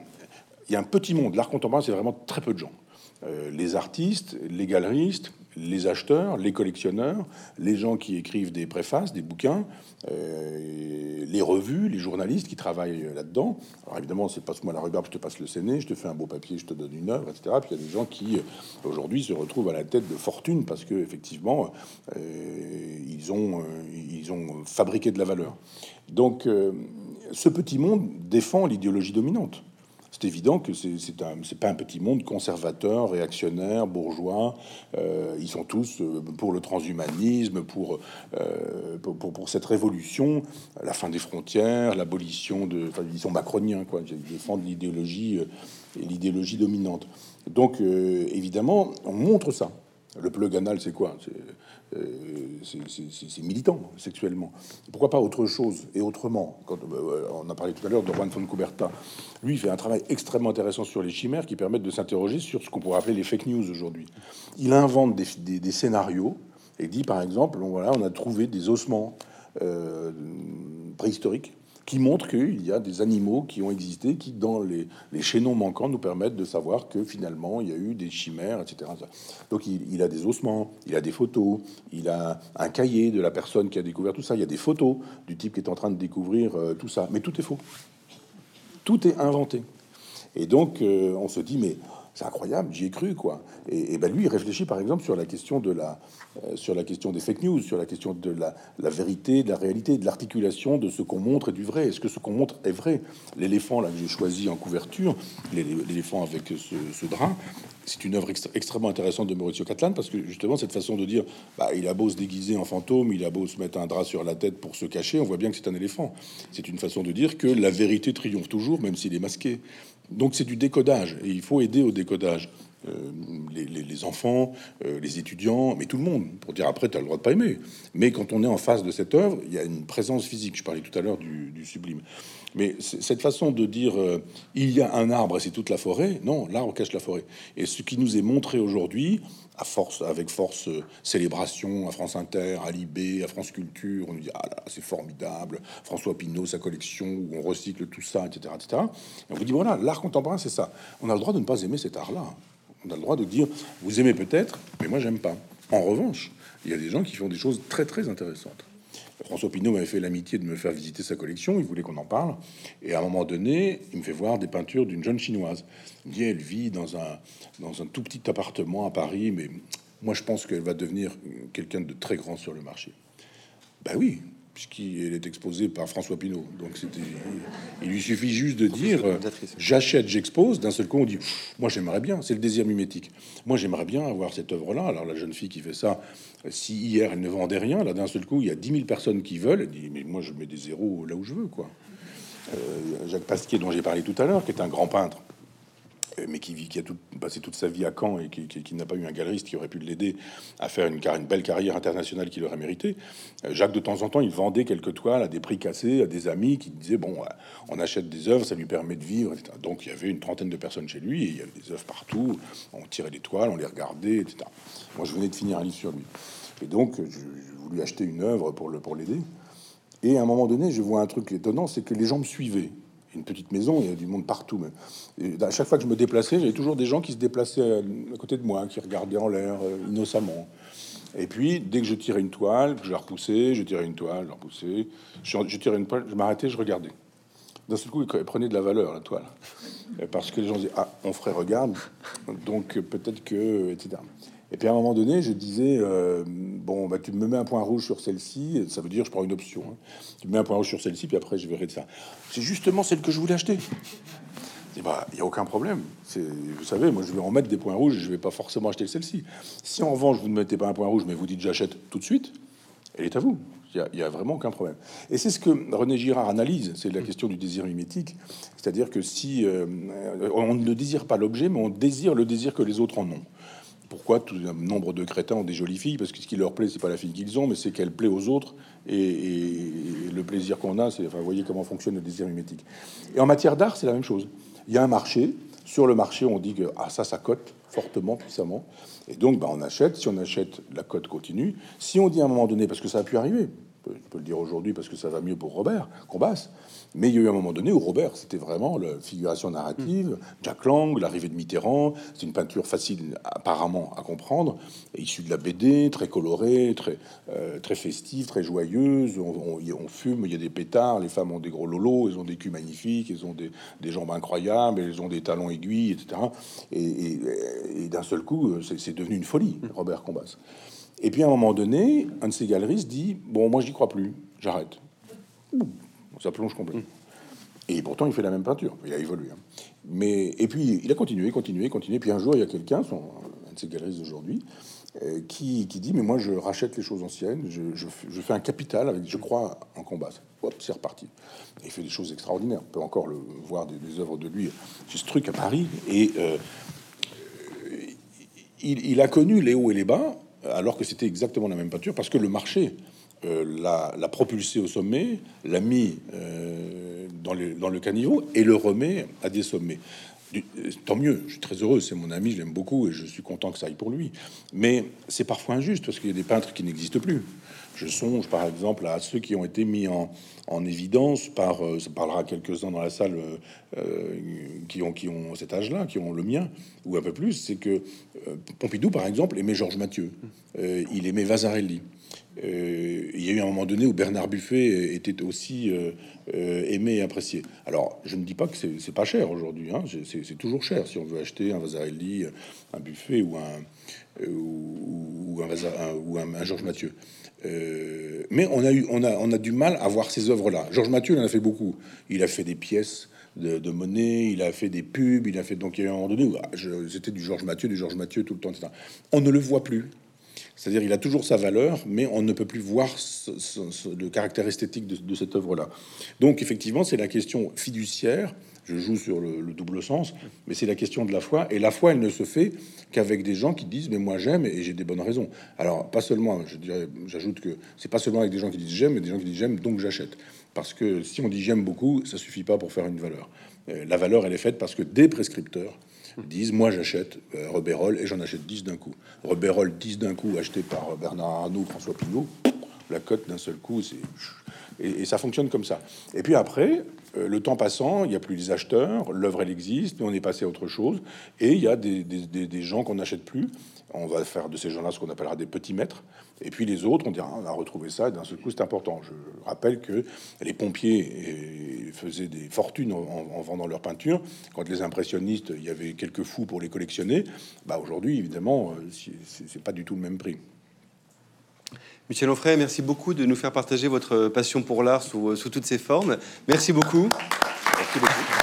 il y a un petit monde. L'art contemporain, c'est vraiment très peu de gens. les artistes, les galeristes, les acheteurs, les collectionneurs, les gens qui écrivent des préfaces, des bouquins, euh, les revues, les journalistes qui travaillent là-dedans. Alors évidemment, c'est passe-moi la regarde, je te passe le scéné, je te fais un beau papier, je te donne une œuvre, etc. Puis il y a des gens qui euh, aujourd'hui se retrouvent à la tête de fortune parce que effectivement, euh, ils ont ils ont fabriqué de la valeur. Donc, ce petit monde défend l'idéologie dominante c'est évident que c'est pas un petit monde conservateur, réactionnaire, bourgeois. Euh, ils sont tous euh, pour le transhumanisme, pour, euh, pour, pour, cette révolution, la fin des frontières, l'abolition de. Enfin, ils sont macroniens, quoi. Ils défendent l'idéologie l'idéologie dominante. Donc, évidemment, on montre ça. Le plug anal, c'est quoi euh, c'est militant sexuellement. Pourquoi pas autre chose et autrement Quand, euh, On a parlé tout à l'heure de Juan von Cuberta. Lui, il fait un travail extrêmement intéressant sur les chimères qui permettent de s'interroger sur ce qu'on pourrait appeler les fake news aujourd'hui. Il invente des, scénarios et dit, par exemple, on, voilà, on a trouvé des ossements euh, préhistoriques qui montre qu'il y a des animaux qui ont existé, qui dans les, chaînons manquants nous permettent de savoir que finalement il y a eu des chimères, etc. Donc il, a des ossements, il a des photos, il a un cahier de la personne qui a découvert tout ça, il y a des photos du type qui est en train de découvrir euh, tout ça, mais tout est faux, tout est inventé. Et donc euh, on se dit mais c'est incroyable, j'y ai cru quoi. Et, ben lui, il réfléchit par exemple sur la question de la, euh, sur la question des fake news, sur la question de la, vérité, de la réalité, de l'articulation de ce qu'on montre et du vrai. Est-ce que ce qu'on montre est vrai? L'éléphant là j'ai choisi en couverture, l'éléphant avec ce, drap, c'est une œuvre extrêmement intéressante de Maurizio Catlan parce que justement cette façon de dire, bah, il a beau se déguiser en fantôme, il a beau se mettre un drap sur la tête pour se cacher, on voit bien que c'est un éléphant. C'est une façon de dire que la vérité triomphe toujours, même s'il est masqué. Donc c'est du décodage et il faut aider au décodage. Euh, les, enfants, euh, les étudiants, mais tout le monde, pour dire après, tu as le droit de pas aimer. Mais quand on est en face de cette œuvre, il y a une présence physique. Je parlais tout à l'heure du, sublime. Mais cette façon de dire euh, il y a un arbre et c'est toute la forêt, non, l'arbre cache la forêt. Et ce qui nous est montré aujourd'hui, à force, avec force célébration à France Inter, à Libé, à France Culture, on nous dit ah là, c'est formidable, François Pinault, sa collection, où on recycle tout ça, etc. etc. Et on vous dit voilà, l'art contemporain, c'est ça. On a le droit de ne pas aimer cet art-là. On a le droit de dire, vous aimez peut-être, mais moi j'aime pas. En revanche, il y a des gens qui font des choses très très intéressantes. François Pinault m'avait fait l'amitié de me faire visiter sa collection, il voulait qu'on en parle, et à un moment donné, il me fait voir des peintures d'une jeune chinoise. Il dit, elle vit dans un, dans un tout petit appartement à Paris, mais moi je pense qu'elle va devenir quelqu'un de très grand sur le marché. Ben oui, puisqu'il est exposé par François Pinault. Donc c'était, il lui suffit juste de dire j'achète, j'expose. D'un seul coup, on dit moi j'aimerais bien. C'est le désir mimétique. Moi j'aimerais bien avoir cette œuvre-là. Alors la jeune fille qui fait ça, si hier elle ne vendait rien, là d'un seul coup il y a 10 000 personnes qui veulent. Elle dit mais moi je mets des zéros là où je veux quoi. Euh, Jacques Pasquier dont j'ai parlé tout à l'heure, qui est un grand peintre mais qui, vit, qui a tout, passé toute sa vie à Caen et qui, n'a pas eu un galeriste qui aurait pu l'aider à faire une, une, belle carrière internationale qu'il aurait mérité. Euh, Jacques, de temps en temps, il vendait quelques toiles à des prix cassés à des amis qui disaient Bon, euh, on achète des œuvres, ça lui permet de vivre. Donc il y avait une trentaine de personnes chez lui et il y avait des œuvres partout. On tirait des toiles, on les regardait, etc. Moi, je venais de finir un livre sur lui. Et donc, je, voulais acheter une œuvre pour l'aider. Et à un moment donné, je vois un truc étonnant c'est que les gens me suivaient une petite maison, il y a du monde partout. Mais à chaque fois que je me déplaçais, j'avais toujours des gens qui se déplaçaient à côté de moi, qui regardaient en l'air euh, innocemment. Et puis, dès que je tirais une toile, je la repoussais, je tirais une toile, je la repoussais, je, tirais une toile, je m'arrêtais, je regardais. D'un seul coup, elle prenait de la valeur, la toile. Parce que les gens disaient, ah, mon frère regarde, donc peut-être que, etc. Et puis à un moment donné, je disais euh, bon, bah, tu me mets un point rouge sur celle-ci, ça veut dire je prends une option. Hein. Tu me mets un point rouge sur celle-ci, puis après je verrai de ça. C'est justement celle que je voulais acheter. Bah, il n'y a aucun problème. Vous savez, moi, je vais en mettre des points rouges. Je vais pas forcément acheter celle-ci. Si en revanche, vous ne mettez pas un point rouge, mais vous dites j'achète tout de suite, elle est à vous. Il n'y a, vraiment aucun problème. Et c'est ce que René Girard analyse, c'est la question du désir mimétique. C'est-à-dire que si euh, on ne désire pas l'objet, mais on désire le désir que les autres en ont pourquoi tout un nombre de crétins ont des jolies filles Parce que ce qui leur plaît, c'est pas la fille qu'ils ont, mais c'est qu'elle plaît aux autres. Et, le plaisir qu'on a, c'est, enfin, voyez comment fonctionne le désir mimétique. Et en matière d'art, c'est la même chose. Il y a un marché. Sur le marché, on dit que ah, ça, ça cote fortement, puissamment. Et donc, bah, on achète. Si on achète, la cote continue. Si on dit à un moment donné, parce que ça a pu arriver, je peux le dire aujourd'hui parce que ça va mieux pour Robert Combasse. Mais il y a eu un moment donné où Robert, c'était vraiment la figuration narrative, Jack Lang, l'arrivée de Mitterrand. C'est une peinture facile apparemment à comprendre, issue de la BD, très colorée, très, euh, très festive, très joyeuse. On, fume, il y a des pétards, les femmes ont des gros lolos, elles ont des culs magnifiques, elles ont des, des jambes incroyables, elles ont des talons aiguilles, etc. Et, et d'un seul coup, c'est devenu une folie, Robert Combasse. Et puis à un moment donné, un de ces galeristes dit Bon, moi, j'y crois plus, j'arrête. Ça plonge complètement. Et pourtant, il fait la même peinture. Il a évolué. Hein. Mais et puis, il a continué, continué, continué. Puis un jour, il y a quelqu'un, un de ces galeristes d'aujourd'hui, euh, qui, qui, dit Mais moi, je rachète les choses anciennes, je, je, fais un capital avec, je crois en combat. Hop, c'est reparti. il fait des choses extraordinaires. On peut encore le voir des, œuvres de lui. J'ai ce truc à Paris. Et euh, il, a connu les hauts et les bas alors que c'était exactement la même peinture, parce que le marché euh, l'a propulsé au sommet, l'a mis euh, dans, dans, le caniveau et le remet à des sommets. tant mieux, je suis très heureux, c'est mon ami, je l'aime beaucoup et je suis content que ça aille pour lui. Mais c'est parfois injuste parce qu'il y a des peintres qui n'existent plus. Je songe par exemple à ceux qui ont été mis en, évidence par, euh, ça parlera quelques-uns dans la salle euh, qui, ont, qui ont cet âge-là, qui ont le mien, ou un peu plus, c'est que euh, Pompidou par exemple aimait Georges Mathieu, il aimait Vasarelli. il y a eu un moment donné où Bernard Buffet était aussi aimé et apprécié. Alors, je ne dis pas que c'est pas cher aujourd'hui, hein, c'est toujours cher si on veut acheter un Vasarelli, un Buffet ou, un, ou un Georges Mathieu. Euh, mais on a, eu, on, a, on a du mal à voir ces œuvres-là. Georges Mathieu, il en a fait beaucoup. Il a fait des pièces de, monnaie, il a fait des pubs, il a fait. Donc, il y a un moment donné ah, c'était du Georges Mathieu, du Georges Mathieu tout le temps. On ne le voit plus. C'est-à-dire, il a toujours sa valeur, mais on ne peut plus voir le caractère esthétique de, de cette œuvre-là. Donc, effectivement, c'est la question fiduciaire je joue sur le, double sens, mais c'est la question de la foi. Et la foi, elle ne se fait qu'avec des gens qui disent mais moi j'aime et j'ai des bonnes raisons. Alors pas seulement, j'ajoute que c'est pas seulement avec des gens qui disent j'aime, mais des gens qui disent j'aime donc j'achète. Parce que si on dit j'aime beaucoup, ça suffit pas pour faire une valeur. Euh, la valeur, elle est faite parce que des prescripteurs disent moi j'achète euh, et j'en achète 10 d'un coup. Rebérol 10 d'un coup acheté par Bernard Arnault, François Pinault, la cote d'un seul coup, et, ça fonctionne comme ça. Et puis après, euh, le temps passant, il n'y a plus les acheteurs, l'œuvre elle existe, mais on est passé à autre chose, et il y a des, gens qu'on n'achète plus. On va faire de ces gens-là ce qu'on appellera des petits maîtres. Et puis les autres, on dira, on a retrouvé ça, d'un seul coup, c'est important. Je rappelle que les pompiers faisaient des fortunes en, vendant leurs peintures. Quand les impressionnistes, il y avait quelques fous pour les collectionner. Bah aujourd'hui, évidemment, euh, c'est pas du tout le même prix. Michel Onfray, merci beaucoup de nous faire partager votre passion pour l'art sous, sous toutes ses formes. Merci beaucoup. Merci beaucoup.